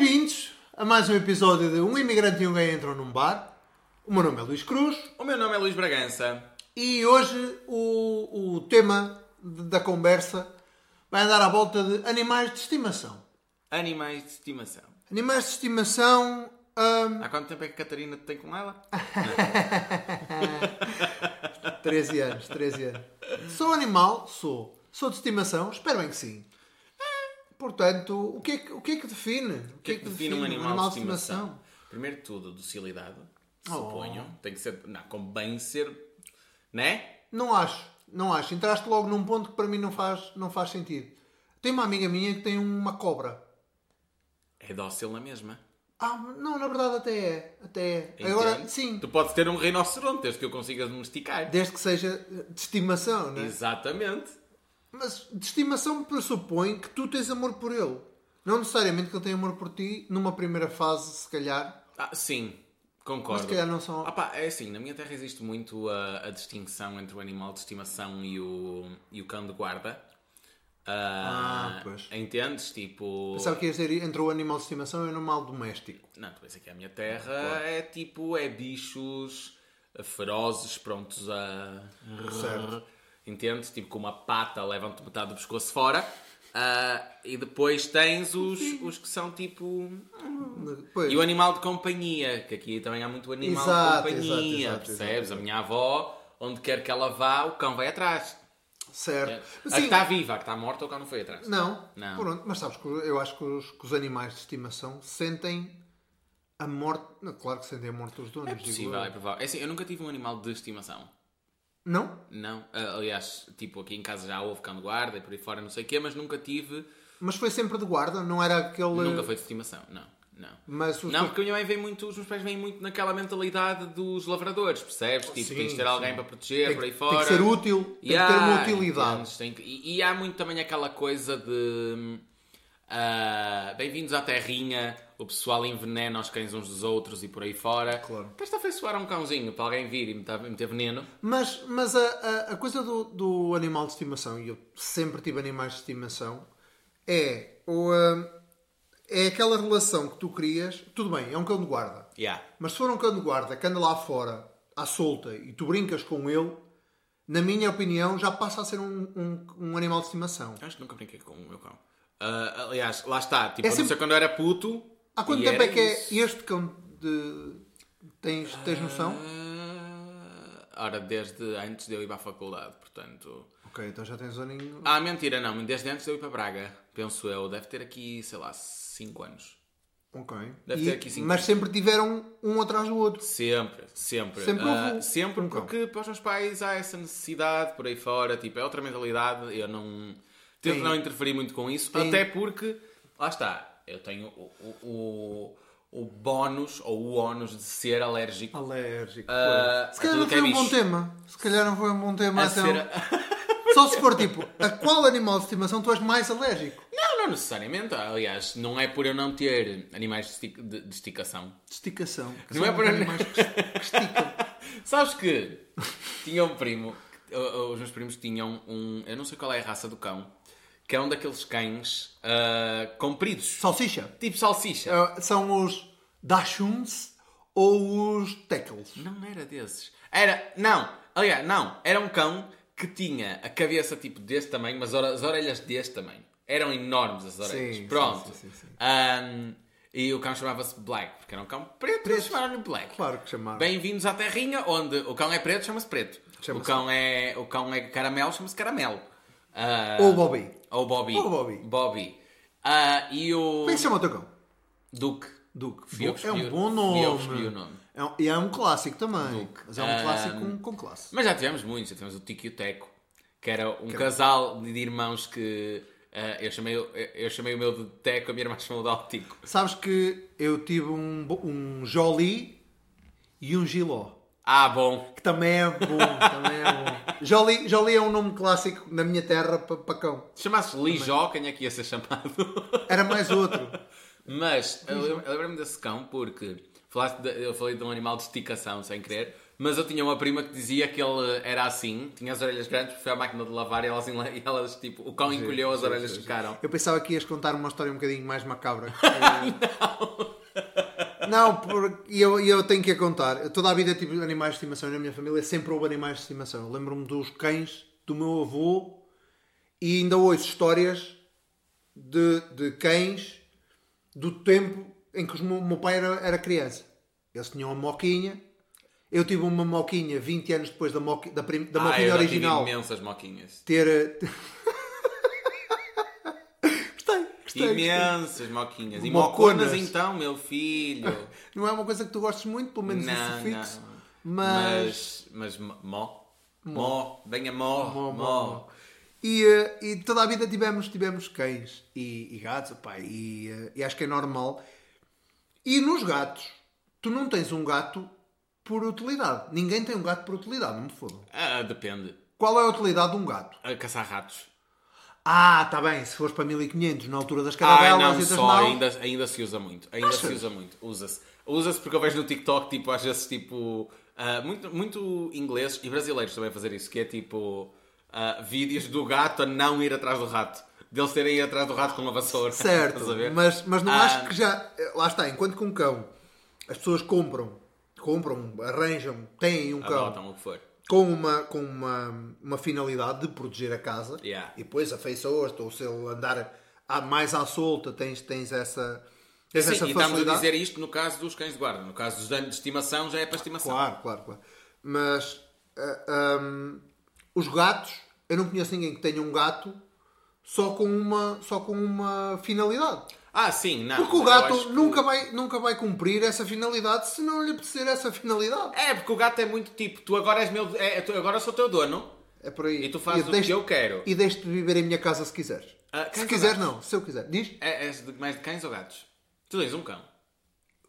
Bem-vindos a mais um episódio de Um Imigrante e um Gay Entram num Bar. O meu nome é Luís Cruz O meu nome é Luís Bragança. e hoje o, o tema de- da conversa vai andar à volta de animais de estimação. Animais de estimação. Animais de estimação. hum, Há quanto tempo é que a Catarina te tem com ela? 13 anos, 13 anos. Sou animal? Sou. Sou de estimação? Espero bem que sim. Portanto, o que é que, o que, é que define? O que é que define um animal, de estimação? Primeiro de tudo, docilidade. Oh. Suponho. Tem que ser. Não, convém ser. Né? Não acho, não acho. Entraste logo num ponto que para mim não faz, não faz sentido. Tem uma amiga minha que tem uma cobra. É dócil na mesma. Ah, não, na verdade até é. Até é. Agora, sim, Tu podes ter um rinoceronte desde que eu consiga domesticar. desde que seja de estimação, né? Exatamente. Mas de estimação pressupõe que tu tens amor por ele. Não necessariamente que ele tenha amor por ti numa primeira fase, se calhar. Ah, sim, Mas concordo. se calhar não são. Ah pá, é assim, na minha terra existe muito a, a distinção entre o animal de estimação e o, e o cão de guarda. Ah, Ah, pois. Entendes? Tipo. Sabe o que ia dizer entre o animal de estimação e o animal doméstico? Não, tu pensas que a minha terra é tipo, é bichos ferozes prontos a. Certo. Entendes? Tipo, com uma pata levam-te metade do pescoço fora. Ah, e depois tens os, os que são tipo. Pois. E o animal de companhia, que aqui também há muito animal Exato, de companhia, exato, exato, percebes? exato. A minha avó, onde quer que ela vá, o cão vai atrás. Certo. A Mas que sim, está viva, a que está morta, o cão não foi atrás. Não. Não. Pronto, mas sabes que eu acho que os, que os animais de estimação sentem a morte. Claro que sentem a morte dos donos. É digo possível, eu. é provável. É assim, eu nunca tive um animal de estimação. Não? Não. Ah, aliás, tipo, aqui em casa já houve cão de guarda e por aí fora não sei o quê, mas nunca tive. Mas foi sempre de guarda, não era aquele. Nunca foi de estimação, não. Não. Mas Não, porque a minha mãe vem muito, os meus pais vêm muito naquela mentalidade dos lavradores, percebes? Tipo, Sim, tens de ter sim. alguém para proteger tem, por aí fora. tem que ser útil, tem que ter uma Yeah, utilidade. que- E, e há muito também aquela coisa de. ah, Bem-vindos à terrinha, o pessoal envenena os cães uns dos outros e por aí fora. Claro. Depois de afeiçoar a um cãozinho para alguém vir e meter, meter veneno. Mas, mas a, a, a coisa do, do animal de estimação, e eu sempre tive animais de estimação, é, o, hum, é aquela relação que tu crias. Tudo bem, é um cão de guarda. Yeah. Mas se for um cão de guarda que anda lá fora à solta e tu brincas com ele, na minha opinião, já passa a ser um, um, um animal de estimação. Acho que nunca brinquei com o meu cão. Ah, aliás, lá está. Tipo, É sempre- quando eu era puto. Há quanto e tempo é que isso. é este cão de. Tens, tens noção? Ah, ora, desde antes de eu ir para a faculdade, portanto. Ok, então já tens um aninho. Ah, mentira, não. Desde antes de eu ir para Braga, penso eu. Deve ter aqui, sei lá, 5 anos. Ok. Deve E- ter aqui cinco mas anos. sempre tiveram um atrás do outro. Sempre, sempre. Sempre houve sempre um cão. porque para os meus pais há essa necessidade por aí fora. Tipo, é outra mentalidade. Eu não. Tento Tem- não interferir muito com isso. tem- Até porque, lá está. Eu tenho o, o, o, o bónus ou o ónus de ser alérgico Alérgico. Pois. se calhar não foi é um bom bicho. tema. Se calhar não foi um bom tema. a então. ser. Só se for tipo, a qual animal de estimação tu és mais alérgico? Não, não necessariamente. Aliás, não é por eu não ter animais de, esti- de- de esticação. De esticação. que Não é por- animais que, que esticam. Sabes que tinha um primo, os meus primos tinham um. Eu não sei qual é a raça do cão, que é um daqueles cães ah, compridos, Salsicha. tipo salsicha. Ah, são os Dashuns ou os Teckles. Não era desses. Era. Não, aliás, não. Era um cão que tinha a cabeça tipo deste tamanho, mas as orelhas deste tamanho. Eram enormes as orelhas. Sim, Pronto. sim, sim. Ahm, e o cão chamava-se Black, porque era um cão preto, eles chamaram-lhe Black. Claro que chamaram. Bem-vindos à terrinha, onde o cão é preto, chama-se preto. Chama-se- O, cão é, o cão é caramelo, chama-se caramelo. Ah, Ou Bobby. Ou Bobby. Ou Bobby. Bobby. Ah, e o Como é que se chama o teu cão? Duke. Eu que é um bom eu que nome. o nome. É um, e é um clássico também. Duque. Mas é um Ah, clássico com, com classe. Mas já tivemos muitos. Já tivemos o Tico e o Teco, que era um casal de irmãos que ah, eu, chamei, eu, eu chamei o meu de Teco, a minha irmã chamou de Altico. Sabes que eu tive um, um Jolie e um Giló. Ah, bom. Que também é bom. também é bom. Jolie, Jolie é um nome clássico na minha terra para pa cão. Se chamasses Lijó, quem é que ia ser chamado? Era mais outro. Mas eu lembro- eu lembro-me desse cão porque falaste de- eu falei de um animal de esticação sem querer, Mas eu tinha uma prima que dizia que ele era assim, tinha as orelhas grandes, foi à máquina de lavar e elas, e elas tipo, o cão encolheu, as orelhas ficaram. Eu pensava que ias contar uma história um bocadinho mais macabra. não! Porque eu, eu tenho que a contar. Toda a vida tive animais de estimação na minha família, sempre houve animais de estimação. Lembro-me dos cães do meu avô e ainda ouço histórias de, de cães do tempo em que o meu, pai era, era criança. Eles tinham uma moquinha. Eu tive uma moquinha 20 anos depois da, moqui, da, prim- da Ah, moquinha eu já original. tive imensas moquinhas. Ter. gostei, gostei. gostei. Imensas moquinhas. E Moconas. moconas então, meu filho. Não é uma coisa que tu gostes muito, pelo menos não, sufixo. não. Mas. Mas, mas mó. Mó. Venha mó. Mó, Mó. E, eh, e toda a vida tivemos, tivemos cães e, e gatos, opá, e, eh, e acho que é normal. E nos gatos, tu não tens um gato por utilidade. Ninguém tem um gato por utilidade, não me fodam. Ah, depende. Qual é a utilidade de um gato? A caçar ratos. Ah, está bem, se fores para 1500 na altura das Ah, caravelas não, e das só. naus- Ainda, ainda se usa muito. Ainda se Achas? usa muito. Usa-se. Usa-se porque eu vejo no TikTok, tipo, às vezes, tipo... ah, muito, muito ingleses e brasileiros também a fazer isso, que é tipo... ah, vídeos do gato a não ir atrás do rato. Deles terem ido atrás do rato com uma vassoura. Certo, mas, mas não Ah, acho que já. Lá está, enquanto que um cão as pessoas compram, compram, arranjam, têm um cão Adotam o que for. Com, uma, com uma, uma finalidade de proteger a casa Yeah. e depois afeiçoas-te, ou se ele andar a- mais à solta, tens, tens essa. Tens Sim, essa e estamos a facilidade. dizer isto no caso dos cães de guarda. No caso dos anos de estimação, já é para estimação. Claro, claro, claro. Mas ah, hum, os gatos, eu não conheço ninguém que tenha um gato só com uma, só com uma finalidade. Ah, sim, não. Porque o gato que- nunca, vai, nunca vai cumprir essa finalidade se não lhe apetecer essa finalidade. É, porque o gato é muito tipo, tu agora és meu. É, tu agora sou teu dono É por aí. e tu fazes E o deixo- que eu quero. E deixo-te viver em minha casa se quiseres. Ah, se gatos? não. Se eu quiser. Diz? É, de, mais de cães ou gatos? Tu tens um cão.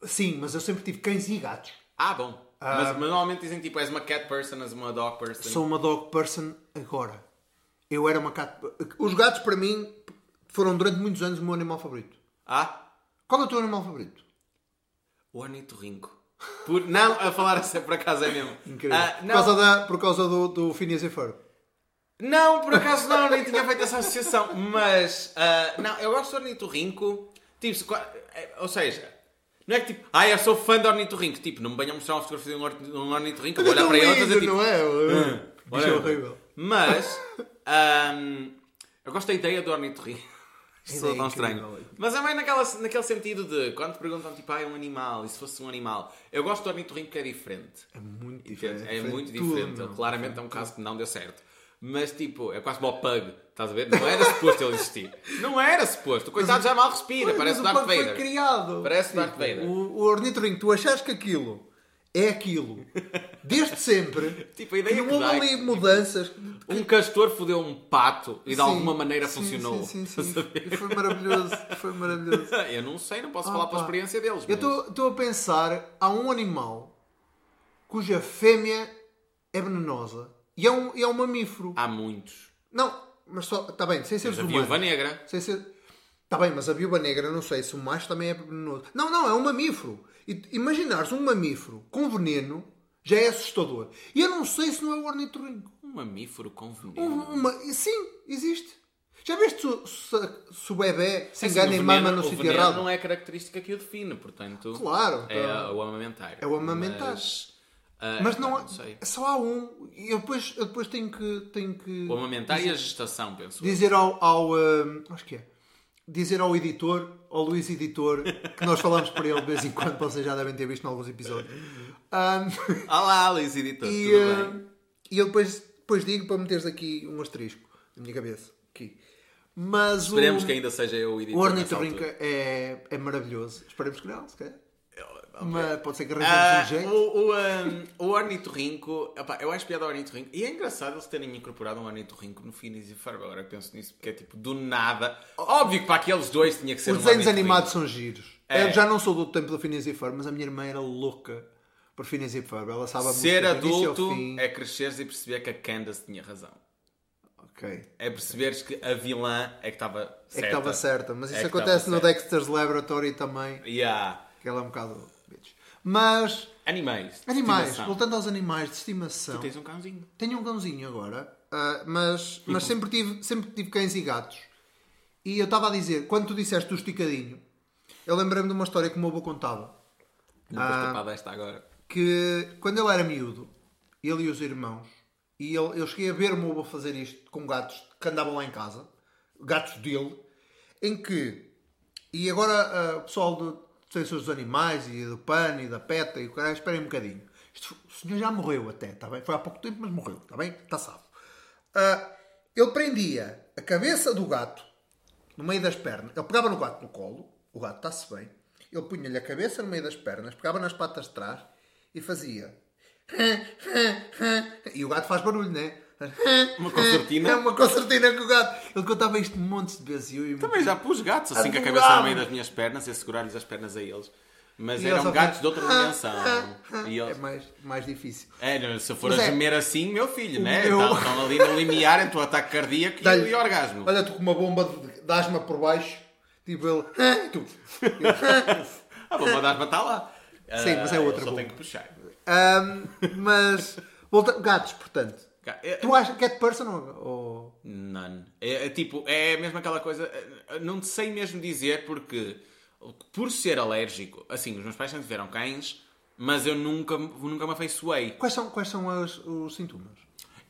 Sim, mas eu sempre tive cães e gatos. Ah, bom. Mas, mas normalmente dizem tipo, és uma cat person, és uma dog person. Sou uma dog person agora. Eu era uma cat... Os gatos, para mim, foram durante muitos anos o meu animal favorito. Ah, Qual é o teu animal favorito? o ornitorrinco. Por... Não, a falar assim por acaso é mesmo. Incrível. Ah, por causa, da, por causa do, do Phineas e Ferb. não, por acaso não, nem tinha feito essa associação. Mas, ah, não, eu gosto do ornitorrinco. Tipo, se é, ou seja, não é que tipo, ah, eu sou fã do ornitorrinco. Tipo, não me venham mostrar uma fotografia de um de um ornitorrinco, vou olhar para ele e fazer tipo. Não é? "Ah, Bicho whatever." horrível. Mas, ahm, eu gosto da ideia do ornitorrinco. Ideia tão estranho. Mas também naquela, naquele sentido de quando te perguntam tipo, ah, é um animal, e se fosse um animal? Eu gosto do ornitorrinco que é diferente. É muito Entende? diferente. É muito Tudo, diferente. Ele claramente é um caso que não deu certo. Mas tipo, é quase como o Pug, estás a ver? Não era suposto ele existir. Não era suposto. O coitado já mal respira, Pois, parece o mas Darth Pug Vader. foi criado. Parece Darth Tipo, Vader. O, o ornitorrinco, tu achas que aquilo é aquilo desde sempre. Tipo, a ideia que houve é ali que, mudanças. Um castor fodeu um pato e de Sim, alguma maneira sim, funcionou. Sim, sim, a sim. Foi maravilhoso. Foi maravilhoso. Eu não sei, não posso Ah, falar pela pá. experiência deles. Eu mas- estou a pensar, há um animal cuja fêmea é venenosa e é um, é um mamífero. Há muitos. Não, mas só. Está bem, sem seres Mas a humanos. viúva negra. Sem ser... Está bem, mas a viúva negra, não sei se o macho também é venenoso. Não, não, é um mamífero. E imaginares um mamífero com veneno já é assustador. E eu não sei se não é o ornitorrinco. Um mamífero com Um, veneno. uma... Sim, existe. Já viste se, se, o bebê se engana e veneno- mama no sítio errado? não é característica que o define, portanto. Claro. É então- o amamentar. É o amamentar. Mas, ah, Mas não, não há- só há um. E eu depois, eu depois tenho que, tenho que O amamentar e a gestação, penso. dizer ao. ao hum, acho que é. Dizer ao editor, ao Luís Editor, que nós falamos por ele de vez em quando, vocês já devem ter visto em alguns episódios. Hum, Olá, Luís Editor, e, tudo bem? e eu depois, depois digo para meteres aqui um asterisco na minha cabeça. Aqui. Mas Esperemos o, que ainda seja eu o editor. o ornitorrinco é, é maravilhoso. Esperemos que não, se calhar. Mas pode ser que arranjemos um jeito. o, o, um, o ornitorrinco, epá, eu acho piada ao ornitorrinco. E é engraçado eles terem incorporado um ornitorrinco no Phineas e Ferb. Agora penso nisso, porque é tipo do nada. Óbvio que para aqueles dois tinha que ser Os um desenhos animados são giros. É. Eu já não sou do tempo do Phineas e Ferb, mas a minha irmã era louca por Phineas e Ferb. Ela sabe Ser adulto é cresceres e perceber que a Candace tinha razão. Ok. É perceberes que a vilã é que estava É certa. que estava certa. Mas É isso que acontece no certa. Dexter's Laboratory também. Yeah. Que ela é um bocado. Mas, Animais. animais, voltando aos animais de estimação. Tu tens um cãozinho. Tenho um cãozinho agora, ah, mas, mas sempre, tive, sempre tive cães e gatos. E eu estava a dizer, quando tu disseste do esticadinho, eu lembrei-me de uma história que o meu avô contava. Não vou escapar desta agora. Que quando ele era miúdo, ele e os irmãos, e ele, eu cheguei a ver o meu avô fazer isto com gatos que andavam lá em casa, gatos dele, em que, e agora ah, o pessoal de defensores dos animais e do PAN e da PETA e o caralho, esperem um bocadinho. Isto, o senhor já morreu até, está bem? Foi há pouco tempo, mas morreu, está bem? Está salvo. Ah, ele prendia a cabeça do gato no meio das pernas. Ele pegava no gato no colo, o gato está-se bem. Ele punha-lhe a cabeça no meio das pernas, pegava nas patas de trás e fazia. E o gato faz barulho, não é? Uma concertina? É uma concertina com o gato. Ele contava isto montes de vezes. e Eu, e Também já pus gatos assim com a cabeça no meio das minhas pernas e a segurar-lhes as pernas a eles. Mas E eles eram só gatos de fazem- outra dimensão. E É eles... mais, mais difícil. É, não, se for Mas a é- gemer assim, meu filho, O né? meu- Estão, estão ali no limiar entre o ataque cardíaco e, e o orgasmo. Olha, tu com uma bomba de, de asma por baixo, tipo ele. E tu. A bomba da asma está lá. Sim, mas é Ah, outra Só bomba. tenho que puxar. Ahm, mas. Volta, gatos, portanto. É- Tu achas cat person ou. ou- None. É, é tipo, é mesmo aquela coisa. é, Não sei mesmo dizer porque, por ser alérgico, assim, os meus pais sempre tiveram cães, mas eu nunca, nunca me afeiçoei. Quais são, quais são as- os sintomas?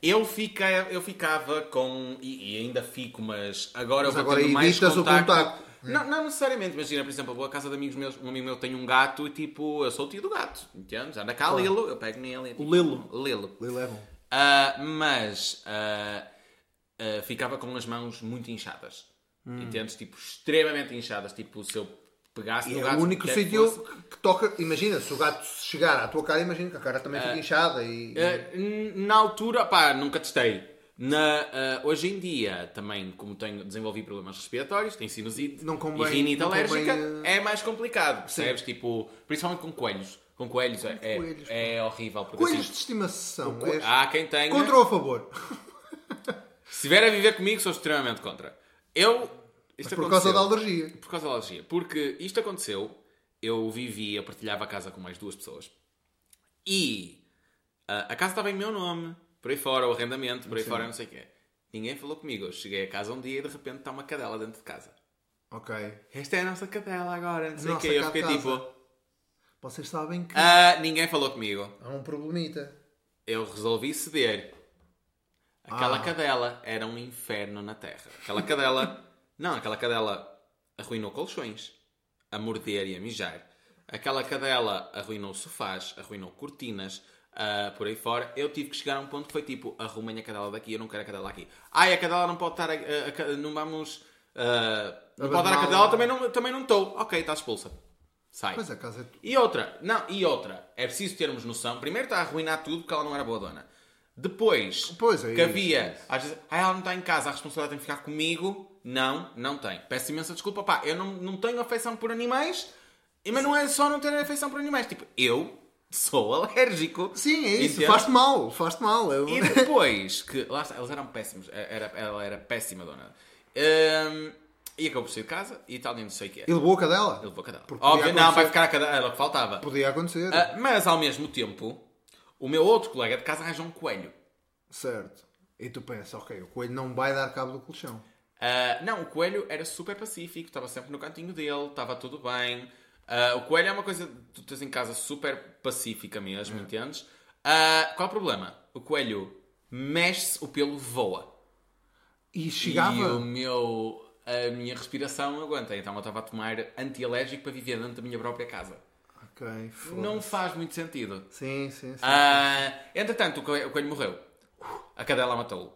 Eu, fica, eu ficava com. E, e ainda fico, mas agora Mas eu vou agora tendo mais evitas o contacto. contacto. Não, não necessariamente, imagina, por exemplo, eu vou à casa de amigos meus, um amigo meu tem um gato e tipo, eu sou o tio do gato, entendes? Anda cá, Claro. Lilo, eu pego nele. tipo, Lilo. Lilo. Lilo é bom. Ah, mas ah, ah, ficava com as mãos muito inchadas. Entendes? Tipo, extremamente inchadas. Tipo, se eu pegasse no é gato. o único sítio fosse- que toca. Imagina, se o gato chegar à tua cara, imagina que a cara também fica inchada e. Na altura, pá, nunca testei. Na, ah, hoje em dia, também, como tenho desenvolvi problemas respiratórios, tenho sinusite Não convém- e rinite alérgica, convém, é mais complicado, percebes? Tipo, principalmente com coelhos. Com coelhos é, é- coelhos, é horrível. Porque, Coelhos assim, de estimação. co- és há quem tenha. Contra ou a favor? Se vier a viver comigo, sou extremamente contra. Eu. Isto Por causa da alergia. Por causa da alergia. Porque isto aconteceu, eu vivia, partilhava a casa com mais duas pessoas. E ah, a casa estava em meu nome, por aí fora, o arrendamento, por aí fora, não sei o quê. Ninguém falou comigo. Eu cheguei a casa um dia e de repente está uma cadela dentro de casa. Ok. Esta é a nossa cadela agora, não sei o quê. Eu fiquei casa. tipo. Vocês sabem que ah, ninguém falou comigo. há um problemita. Eu resolvi ceder. Aquela Ah. cadela era um inferno na terra. Aquela cadela. não, aquela cadela arruinou colchões a morder e a mijar. Aquela cadela arruinou sofás, arruinou cortinas, ah, por aí fora. Eu tive que chegar a um ponto que foi tipo: arrumem a cadela daqui, eu não quero a cadela aqui. Ai, a cadela não pode estar. a- a ca- não vamos. ah, não pode dar a Abandoná-la. cadela, também não também não estou. Ok, está expulsa. Sai. Pois a casa é tu. E outra, não, e outra, é preciso termos noção. Primeiro está a arruinar tudo porque ela não era boa dona. Depois, Pois é que havia, é às vezes, ah, ela não está em casa, a responsabilidade tem que ficar comigo. Não, não tem. Peço imensa desculpa, pá, eu não, não tenho afeição por animais, mas não é só não ter afeição por animais. Tipo, eu sou alérgico. Sim, é isso. Faz-te mal. Faz-te mal. Eu... E depois, que lá está, eles eram péssimos, era, ela era péssima dona. Hum, e acabou por sair de casa e tal, nem não sei o que é. E levou a cadela? Ele levou a cadela. Porque Óbvio, não, vai ficar a cadela, era o que faltava. Podia acontecer. Ah, mas ao mesmo tempo, o meu outro colega de casa arranjou um coelho. Certo. E tu pensas, ok, o coelho não vai dar cabo do colchão. Ah, não, o coelho era super pacífico, estava sempre no cantinho dele, estava tudo bem. Ah, o coelho é uma coisa que tu tens em casa super pacífica mesmo, entendes? Ah, qual é o problema? O coelho mexe-se, o pelo voa. E chegava. E o meu, a minha respiração aguenta. Então eu estava a tomar antialérgico para viver dentro da minha própria casa. Ok, foda-se. Não faz muito sentido. Sim, sim, sim. Ah, entretanto, o coelho, o coelho morreu. A cadela matou-o.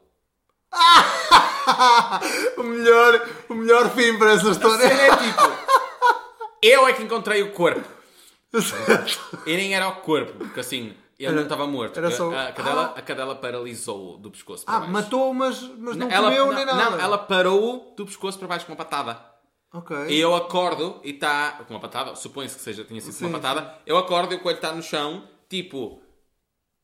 o, melhor, o melhor fim para essa A história. cena é tipo... Eu é que encontrei o corpo. E nem era o corpo, porque assim, ele não estava morto. era só- A, cadela, Ah. a cadela paralisou do pescoço para ah, baixo. matou, mas, mas não ela, comeu não, nem nada. Não, ela parou do pescoço para baixo com uma patada. Ok. E eu acordo e está com uma patada, supõe-se que seja, tinha sido Sim, uma patada. Eu acordo e o coelho está no chão, tipo,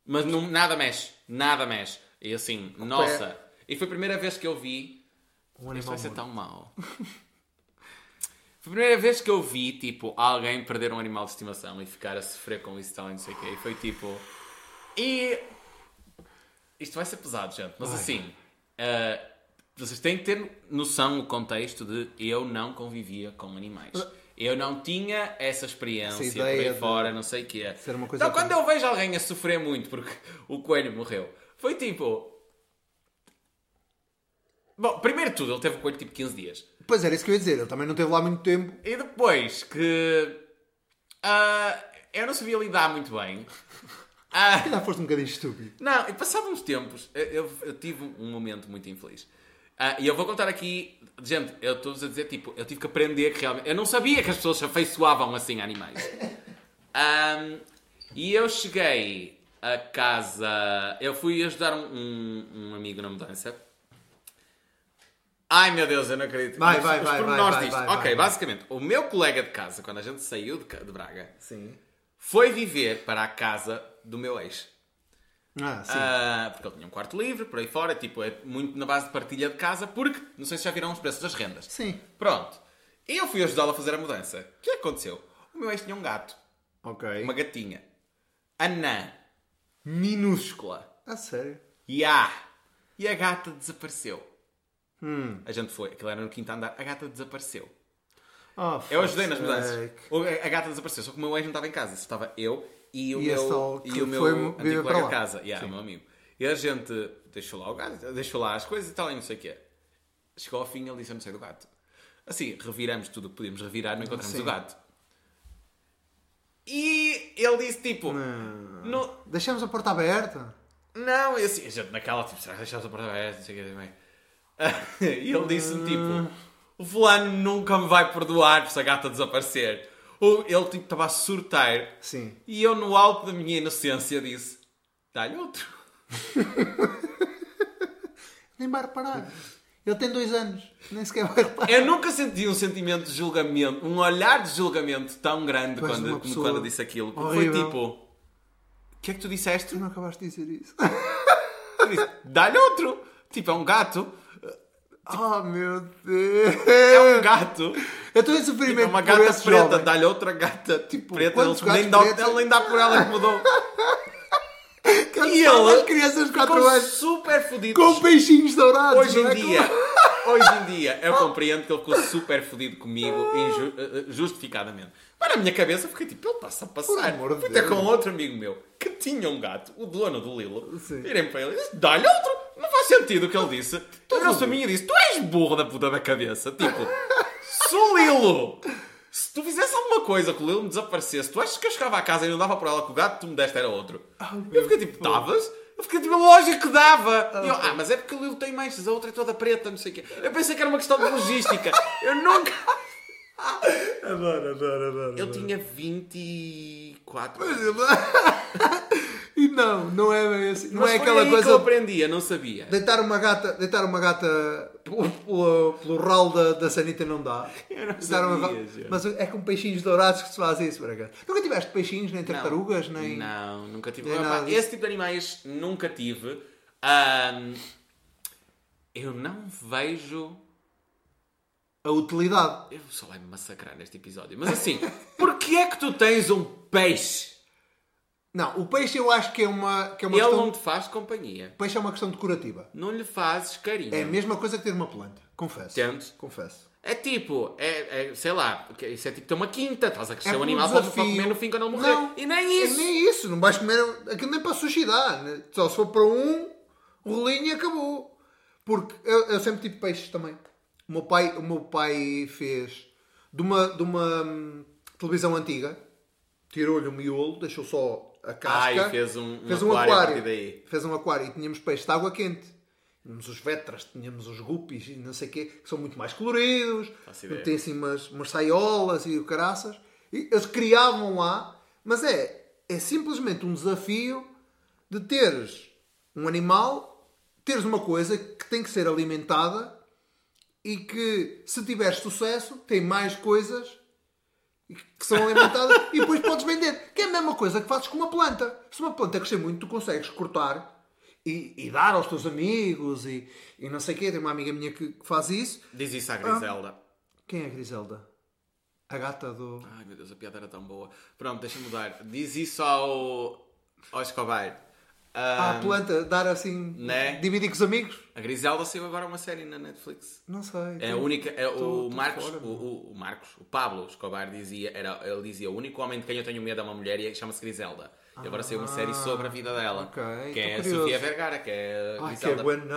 mas não, nada mexe, nada mexe. E assim, nossa. E foi a primeira vez que eu vi. Um Isto vai ser tão mau. Foi a primeira vez que eu vi, tipo, alguém perder um animal de estimação e ficar a sofrer com isso e tal, e não sei o quê. E foi tipo. E. Isto vai ser pesado, gente, mas Vai. assim. eh, vocês têm que ter noção, o contexto de eu não convivia com animais. Eu não tinha essa experiência Essa por aí fora, não sei o quê. ser uma coisa então, quando eu vejo alguém a sofrer muito porque o coelho morreu, foi tipo. Bom, primeiro de tudo, ele teve o coelho tipo 15 dias. Pois era isso que eu ia dizer. Ele também não teve lá muito tempo. E depois que. ah, eu não sabia lidar muito bem. Ah, Já foste um bocadinho estúpido. não, e uns tempos, eu, eu- eu tive um momento muito infeliz. Ah, e eu vou contar aqui, gente, eu estou-vos a dizer, tipo, eu tive que aprender que realmente. Eu não sabia que as pessoas se afeiçoavam assim a animais. Ahm, e eu cheguei a casa. Eu fui ajudar um, um- um amigo na mudança. Ai meu Deus, eu não acredito. Vai, Os- vai, os vai, pormenores vai, disto. vai, ok, vai, vai. basicamente, o meu colega de casa, quando a gente saiu de, ca- de Braga, Sim. foi viver para a casa do meu ex. Ah, sim. Ah, porque ele tinha um quarto livre, por aí fora, tipo, é muito na base de partilha de casa, porque, não sei se já viram os preços das rendas. Sim. Pronto. E eu fui ajudá-lo a fazer a mudança. O que é que aconteceu? O meu ex tinha um gato, Ok. uma gatinha, anã, minúscula, Ah, sério? e ah, e a gata desapareceu. Hum. A gente foi, aquilo era no quinto andar, a gata desapareceu. Oh, Eu ajudei nas mudanças. A gata desapareceu, só que o meu ex não estava em casa. Estava eu e o E meu, e o meu foi antigo viver colega de casa. Yeah, meu amigo. E a gente deixou lá o gato, deixou lá as coisas e tal, e não sei o quê. Chegou ao fim ele disse: Eu não sei do gato. Assim, reviramos tudo o que podíamos revirar, não encontramos Sim. o gato. E ele disse: Tipo, Não. não, Deixamos a porta aberta. não, e assim, a gente naquela, tipo, será que deixamos a porta aberta? Não sei o que também. E ele disse-me, tipo, o fulano nunca me vai perdoar se a gata desaparecer. Ou ele, tipo, estava a surtar. Sim. E eu, no alto da minha inocência, disse, dá-lhe outro. Nem vai reparar. Ele tem dois anos. Nem sequer vai reparar. Eu nunca senti um sentimento de julgamento, um olhar de julgamento tão grande quando, como quando disse aquilo. Porque horrível. foi tipo, o que é que tu disseste? Tu não acabaste de dizer isso. Dá-lhe outro. Tipo, é um gato. Oh, meu Deus. É um gato. Eu estou em Tipo, sofrimento é uma gata preta, dá-lhe outra gata tipo, preta. quantos Ele nem, dá, ele nem dá por ela que mudou. Que E ele... ele as crianças de 4 Ficou anos super fodido. com peixinhos dourados. Hoje em é? dia, hoje em dia, eu compreendo que ele ficou super fodido comigo, inju- eh, eh, justificadamente. Mas na minha cabeça fiquei tipo, ele está-se a passar. Fui Deus. com outro amigo meu que tinha um gato, o dono do Lilo. Virei para ele e dá-lhe outro. Sentido o que ele disse. O nosso amigo disse: tu és burro da puta da cabeça. Tipo, se o Lilo. Se tu fizesse alguma coisa que o Lilo me desaparecesse, tu achas que eu chegava à casa e não dava por ela que o gato que tu me deste era outro? eu fiquei tipo, davas? Eu fiquei tipo, lógico que dava. E eu, ah, mas é porque o Lilo tem manchas, a outra é toda preta, não sei o quê. Eu pensei que era uma questão de logística. Eu nunca. Adoro, adoro, adoro. Ele tinha 24. E não, não é bem assim. Não Mas é aquela aí que eu coisa aprendi, eu não sabia. Deitar uma gata, deitar uma gata pelo, pelo, pelo ralo da, da sanita não dá. Eu não Deitar uma sabia, já. Mas é com peixinhos dourados que se faz isso, por acaso. Nunca tiveste peixinhos, nem tartarugas, nem. Não, nunca tive. disso. esse tipo de animais nunca tive. Ahm, eu não vejo. A utilidade. Eu só vai me massacrar neste episódio. Mas assim, porquê é que tu tens um peixe? Não, o peixe eu acho que é uma, que é uma Ele questão. não te faz companhia. O peixe é uma questão decorativa. Não lhe fazes carinho. É a mesma coisa que ter uma planta. Confesso. Tento. Confesso. É tipo, é, é, sei lá, isso é tipo ter uma quinta, estás a crescer É um animal para comer no fim quando ele morrer. Não, e nem isso. É nem isso. Não vais comer aquilo nem para suicidar. né? Só se for para um rolinho e acabou. Porque eu, eu sempre tive peixes também. O meu pai, o meu pai fez de uma, de uma hum, televisão antiga, tirou-lhe o miolo, deixou só a casca. Ah, e fez um- um fez aquário a partir daí. Fez um aquário e tínhamos peixes de água quente. Tínhamos os vetras, tínhamos os guppies e não sei o quê, que são muito mais coloridos. Tem assim umas, umas saiolas e o caraças. E eles criavam lá, mas é, é simplesmente um desafio de teres um animal, teres uma coisa que tem que ser alimentada e que, se tiveres sucesso, tem mais coisas que são alimentadas e depois podes vender. Que é a mesma coisa que fazes com uma planta. Se uma planta crescer muito, tu consegues cortar e, e dar aos teus amigos e, e não sei o quê. Tem uma amiga minha que faz isso. Diz isso à Griselda. Quem é a Griselda? A gata do. Ai meu Deus, a piada era tão boa. Pronto, deixa-me mudar. Diz isso ao, ao Escobar. Ah, a Ah, planta, dar assim. Né? Dividir com os amigos? a Griselda saiu agora uma série na Netflix. Não sei. É a única. É tô- o Marcos, fora, o, o- Marcos, o Pablo Escobar dizia, era, ele dizia: o único homem de quem eu tenho medo é uma mulher e chama-se Griselda. E agora saiu uma série sobre a vida dela. ok, que é tô a curioso. Sofia Vergara, que é a Ai, que buena.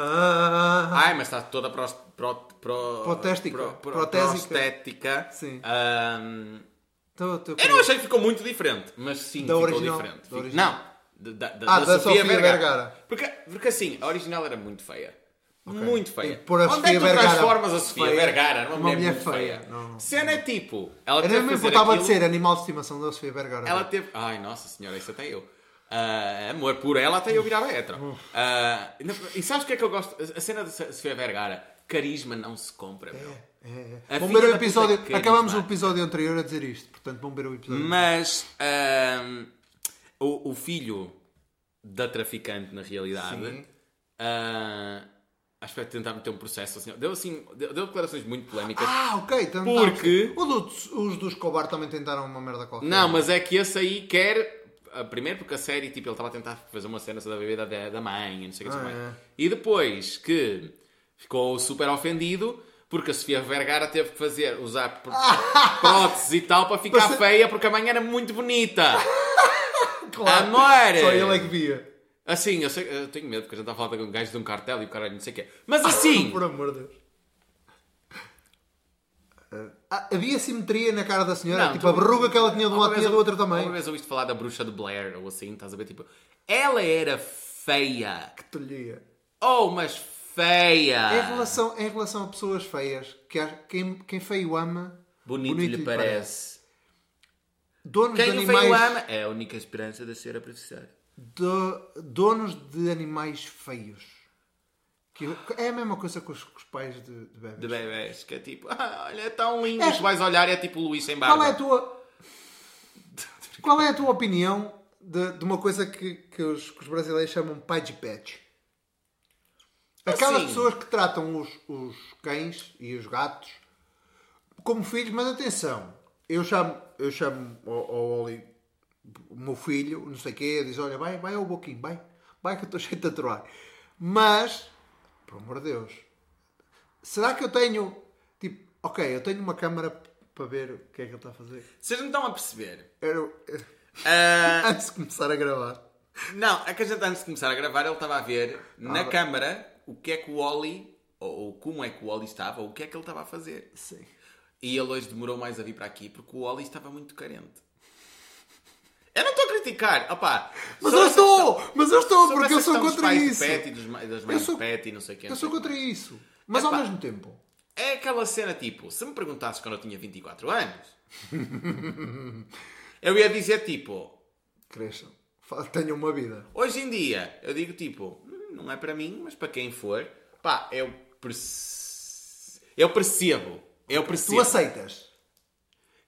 Ai, mas está toda pro, pro, pro, Protéstica. pro- pro- Protésica. prostética. Sim. Ahm, Tô- tô eu não curioso. achei que ficou muito diferente, mas sim, Da ficou original? diferente. Fico- original. Não, da, da, Ah, da da Sofia, Sofia Vergara. Vergara. Porque, porque assim, a original era muito feia. Muito feia. Pôr a Onde Sofia é que tu Vergara transformas a Sofia feia Vergara numa mulher, mulher feia? feia? Não. Cena é tipo, ela Eu nem que me importava de aquilo- ser animal de estimação da Sofia Vergara. ela teve. Ai, nossa senhora, isso até eu. Ah, amor por ela até eu virava hetero. Ah, e sabes o que é que eu gosto? A cena de Sofia Vergara, carisma não se compra, meu. É, é. A filha ver o da episódio. Acabamos o episódio anterior a dizer isto. Portanto, vão ver o episódio. Mas o, o filho da traficante, na realidade, Sim. ah, acho que vai tentar meter um processo assim. Deu, assim, deu, deu declarações muito polémicas. Ah, ok. Porque- tá. O do- os dos Escobar também tentaram uma merda qualquer. Não, mas é que esse aí quer. ah, Primeiro porque a série, tipo, ele estava a tentar fazer uma cena da bebida da, da mãe e não sei o que Ah, mais. é. E depois que ficou super ofendido porque a Sofia Vergara teve que fazer, usar pr- próteses e tal para ficar Mas- feia porque a mãe era muito bonita. Claro. Amor! Só ele é que via. Assim, eu, sei, eu tenho medo porque a gente está a falar de um gajo de um cartel e o caralho não sei o quê. Mas assim, Por amor de Deus. Ah, havia simetria na cara da senhora. Não, tipo, tu- a verruga que ela tinha de um lado tinha do outro também. Uma vez ouviste falar da bruxa de Blair ou assim, estás a ver? Tipo, ela era feia. Que tolhia. Oh, mas feia! Em relação, em relação a pessoas feias, que há- quem, quem feio ama, Bonito, lhe parece. Donos Quem de animais, feio ama é a única esperança de ser a professora. do- donos de animais feios. Que é a mesma coisa com os, com os pais de, de bebês. De bebés, que é tipo, ah, olha, é tão lindo. É. Tu vais olhar e é tipo o Luís sem barba. Qual é a tua, qual é a tua opinião de, de uma coisa que, que, os, que os brasileiros chamam pai de pet? Aquelas Assim. pessoas que tratam os, os cães e os gatos como filhos, mas atenção, eu chamo, eu chamo ao, ao Oli, o meu filho, não sei o quê, diz, olha, vai, vai ao boquinho, vai, vai que eu estou cheio de tatuar. Mas, por amor de Deus, será que eu tenho, tipo, ok, eu tenho uma câmara para ver o que é que ele está a fazer? Vocês não estão a perceber. Eu, eu- Ah, antes de começar a gravar. não, é que a gente antes de começar a gravar ele estava a ver na Ah, câmara o que é que o Oli, ou, ou como é que o Oli estava, ou o que é que ele estava a fazer. Sim. E ele hoje demorou mais a vir para aqui porque o Oli estava muito carente. Eu não estou a criticar, opá. Mas eu estou! questão- Mas eu estou, porque eu sou contra isso. Pet e dos, das mães sou- de pet e não sei o quê. Eu sou contra isso. Mas Epá. ao mesmo tempo. É aquela cena tipo, se me perguntasses quando eu tinha 24 anos, eu ia dizer tipo, Cresçam. Tenham uma vida. Hoje em dia, eu digo tipo, "Hum, não é para mim, mas para quem for, pá, eu, perce- eu percebo. Eu Tu percebo. aceitas.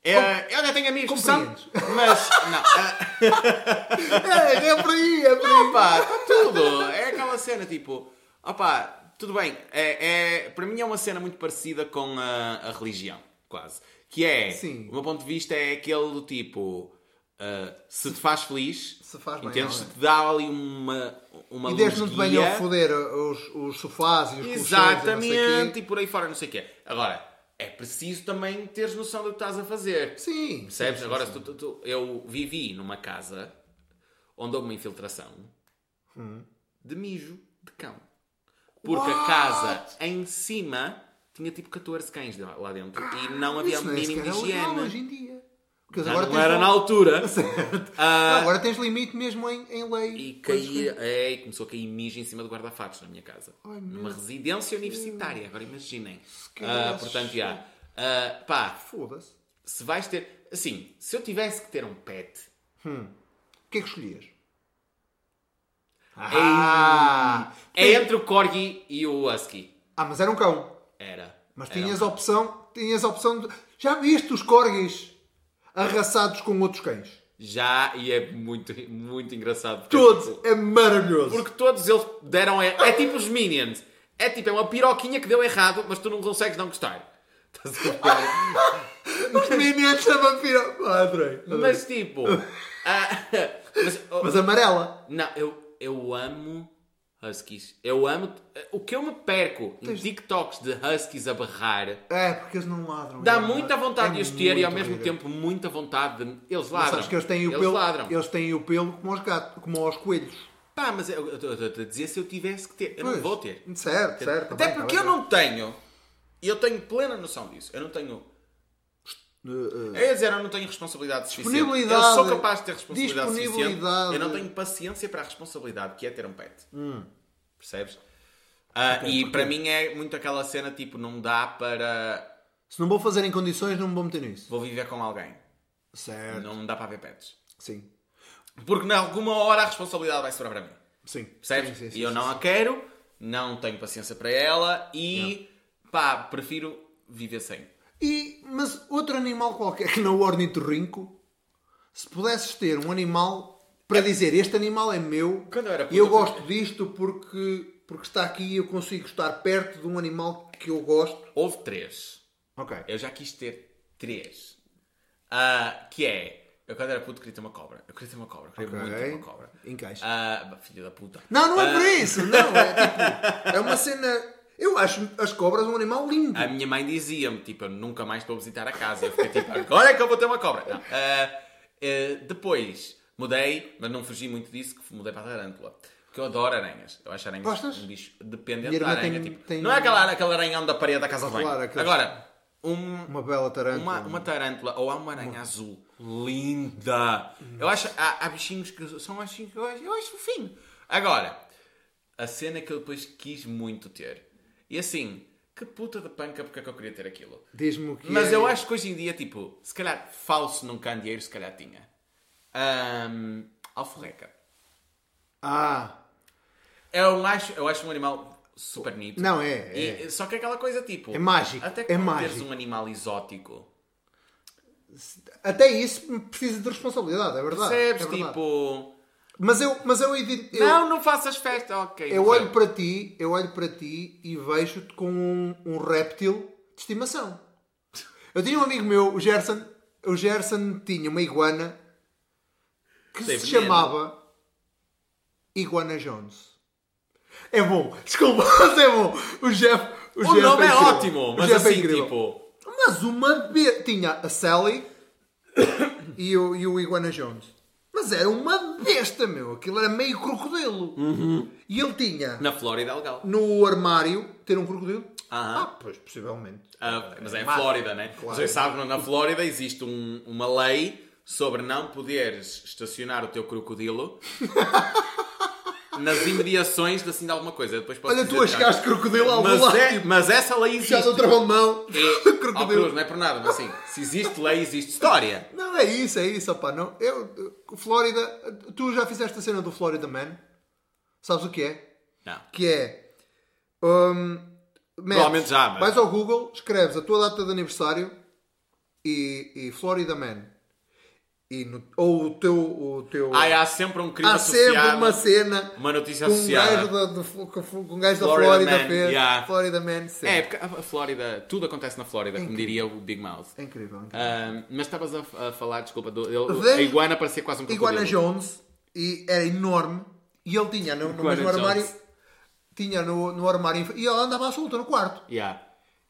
É, eu já tenho amigos que são, Compreendes. mas não, É, é por aí, é por aí. pá, está tudo. É aquela cena tipo, opá, tudo bem. É, é, para mim é uma cena muito parecida com a, a religião, quase. Que é, Sim. o meu ponto de vista é aquele do tipo, ah, se te faz feliz, Se faz bem, entendes? Se é? te dá ali uma, uma E te venham luz-guia. foder os, os sofás e os e Exatamente, quê. e por aí fora, não sei o quê. Agora, é preciso também teres noção do que estás a fazer. Sim. Percebes? sim, Agora, sim. tu- tu- eu vivi numa casa onde houve uma infiltração Hum. de mijo de cão. Porque a What? casa em cima tinha tipo 14 cães lá dentro e não havia Isso um nem mínimo de é legal higiene. hoje em dia. Porque Já agora não era um- na altura. Certo. Ah, Agora tens limite mesmo em, em lei. E caía, é, começou a cair mijo em cima do guarda-fatos na minha casa. Ai, Numa residência universitária, agora imaginem. Ah, portanto, já. Ah, pá, Foda-se. se vais ter. Assim, se eu tivesse que ter um pet. O que é que escolhias? Ah, é entre o Corgi e o Husky. Ah, mas era um cão. Era. Mas Era tinhas um- a opção, tinhas a opção de... Já viste os corgis arrasados com outros cães? Já, e é muito, muito engraçado. Todos. tipo, É maravilhoso. Porque todos eles deram. É, é tipo os Minions. É tipo, é uma piroquinha que deu errado, mas tu não consegues não gostar. Estás a ver? Os Minions Minion chama piroca. Ah, adorei. adorei. Mas tipo. ah, mas, Mas amarela. Não, eu, eu amo Huskies. Eu amo. O que eu me perco em TikToks de Huskies a berrar É, porque eles não ladram. dá É, muita vontade de é os ter e ao muito mesmo horrível. tempo muita vontade de. Eles Mas ladram. sabes que eles têm o eles pelo. ladram. Eles têm o pelo como aos gatos, como aos coelhos. Pá, mas eu eu estou a dizer se eu tivesse que ter. Eu não Pois. vou ter. Certo, certo. tá Até bem, tá porque eu tá não tenho. E eu tenho plena noção disso. Eu não tenho. Uh, uh, Eu ia dizer, eu não tenho responsabilidade suficiente. Eu sou capaz de ter responsabilidade suficiente. Eu não tenho paciência para a responsabilidade que é ter um pet. Percebes? Ah, e para mim é muito aquela cena tipo, não dá para. Se não vou fazer em condições, não me vou meter nisso. Vou viver com alguém. Certo. Não dá para ver pets. Sim. Porque em alguma hora a responsabilidade vai sobrar para mim. Sim. Percebes? Sim, sim, sim, e eu não a quero, não tenho paciência para ela e pá, prefiro viver sem. E, mas outro animal qualquer que não o ornitorrinco, se pudesses ter um animal para dizer este animal é meu e eu gosto disto porque, porque está aqui e eu consigo estar perto de um animal que eu gosto. Houve três. Ok. Eu já quis ter três. Ah, que é. Eu quando era puto queria ter uma cobra. Eu queria ter uma cobra. Queria muito ter uma cobra. Encaixa. Ah, filho da puta. Não, não é Ah, por isso. Não, é tipo. É uma cena. Eu acho as cobras um animal lindo. A minha mãe dizia-me, tipo, eu nunca mais estou a visitar a casa. Eu fiquei tipo, agora é que eu vou ter uma cobra. Não. Ah, ah, depois mudei, mas não fugi muito disso, que mudei para a tarântula. Porque eu adoro aranhas. Eu acho aranhas Gostas? um bicho dependente da aranha. tem- tipo, tem- Não é aquela, aquela aranhão da parede da casa de banho. Claro, aqueles- Agora, um, Uma bela tarântula. uma, uma tarântula ou há uma aranha azul linda. Eu acho há, há bichinhos que são bichinhos que eu acho, eu acho fofinho. Agora, a cena que eu depois quis muito ter. E assim, que puta de panca porque é que eu queria ter aquilo. Diz-me o que Mas é. eu acho que hoje em dia, tipo, se calhar falso num candeeiro, se calhar tinha. Ahm, alforreca. Ah, Eu acho, eu acho um animal super bonito. Não, é, E- é. só que é aquela coisa tipo. É mágico, Até é quando teres mágico. um animal exótico. até isso precisa de responsabilidade, é verdade. Percebes? é verdade. tipo. Mas eu, mas eu, eu, Não, não faças festa, ok. eu olho para ti, eu olho para ti e vejo-te com um, um réptil de estimação. Eu tinha um amigo meu, o Gerson, o Gerson tinha uma iguana que Tem se veneno. chamava Iguana Jones. É bom, desculpa, mas é bom. O Jeff, o, O Jeff nome é incrível. ótimo, O mas Jeff é assim, incrível. tipo. Mas uma be... tinha a Sally e o, e o Iguana Jones. Mas era uma besta, meu. Aquilo era meio crocodilo. Uhum. E ele tinha Na Flórida é legal. no armário ter um crocodilo. Aham. Ah, pois, possivelmente. Ah, mas é Mas- Flórida, né? Claro. Vocês sabem que na Flórida existe um- uma lei sobre não poderes estacionar o teu crocodilo nas imediações de assim de alguma coisa. Depois posso Olha, tu a já. chegaste crocodilo ao mas, lado. é, mas essa lei existe. já de mão. É, crocodilo. Cruz, não é por nada, mas assim, se existe lei, existe história. Não, é isso, é isso, opá. Não, eu, Flórida, tu já fizeste a cena do Florida Man? Sabes o que é? Não. Que é. metes- Provavelmente já, mas- Vais ao Google, escreves a tua data de aniversário e, e Florida Man. E no- ou o teu. O teu Ah, há sempre um crime há associado. sempre uma cena uma notícia com um associada. gajo da, do- com um gajo da Florida Flórida Man, fez. yeah. Florida Man, sim. É, porque a Flórida, tudo acontece na Flórida, como incrível. diria o Big Mouth. É incrível. incrível. Ah, mas estavas a, a falar, desculpa, do, ele- a iguana parecia quase um crocodilo. Iguana Jones e era enorme e ele tinha no, no mesmo armário Jones. tinha no, no armário e ele andava à solta no quarto Yeah.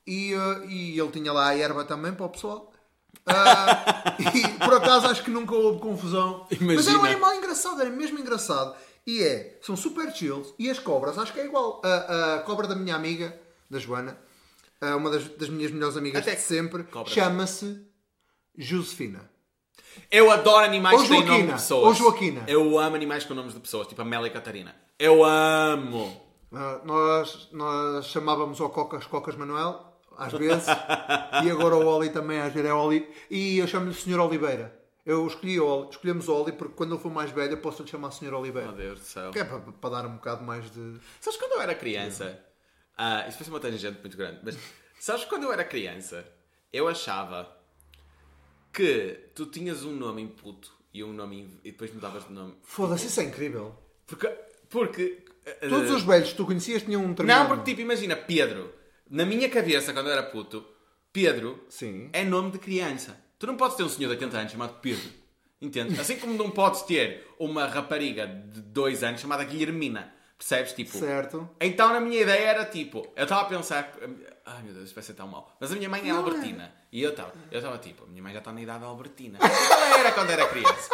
e, eh, e ele tinha lá a erva também para o pessoal Ah, e por acaso acho que nunca houve confusão mas era um Imagina. animal engraçado era mesmo engraçado e é, são super chills e as cobras acho que é igual a, a cobra da minha amiga da Joana uma das, das minhas melhores amigas Até de sempre chama-se Josefina Eu adoro animais que têm nome de pessoas. ou Joaquina. Eu amo animais com nomes de pessoas, tipo a Mel e Catarina. Eu amo. Ah, nós, nós chamávamos ao Cocas Cocas Manuel, às vezes, e agora o Oli também, às vezes é Oli, e eu chamo-lhe Sr. Oliveira. Eu escolhi o Oli, escolhemos o Oli porque quando ele for mais velho eu posso lhe chamar Sr. Oliveira. Meu Deus do céu. Que é para, para dar um bocado mais de. Sabes quando eu era criança? Ah, vai ser uma tangente muito grande, mas sabes quando eu era criança? Eu achava que tu tinhas um nome em puto e um nome e depois mudavas de nome. Foda-se, isso é incrível. Porque. porque ah, Todos os velhos que tu conhecias tinham um determinado Não, porque tipo, imagina, Pedro. Na minha cabeça, quando eu era puto, Pedro Sim. é nome de criança. Tu não podes ter um senhor de 80 anos chamado Pedro. Entende? Assim como não podes ter uma rapariga de 2 anos chamada Guilhermina. Percebes? Tipo, Certo. então na minha ideia era tipo, eu estava a pensar, ai meu Deus, isto vai ser tão mal. Mas a minha mãe é Albertina. E eu estava, eu estava tipo, a minha mãe já está na idade Albertina. Ela era quando era criança.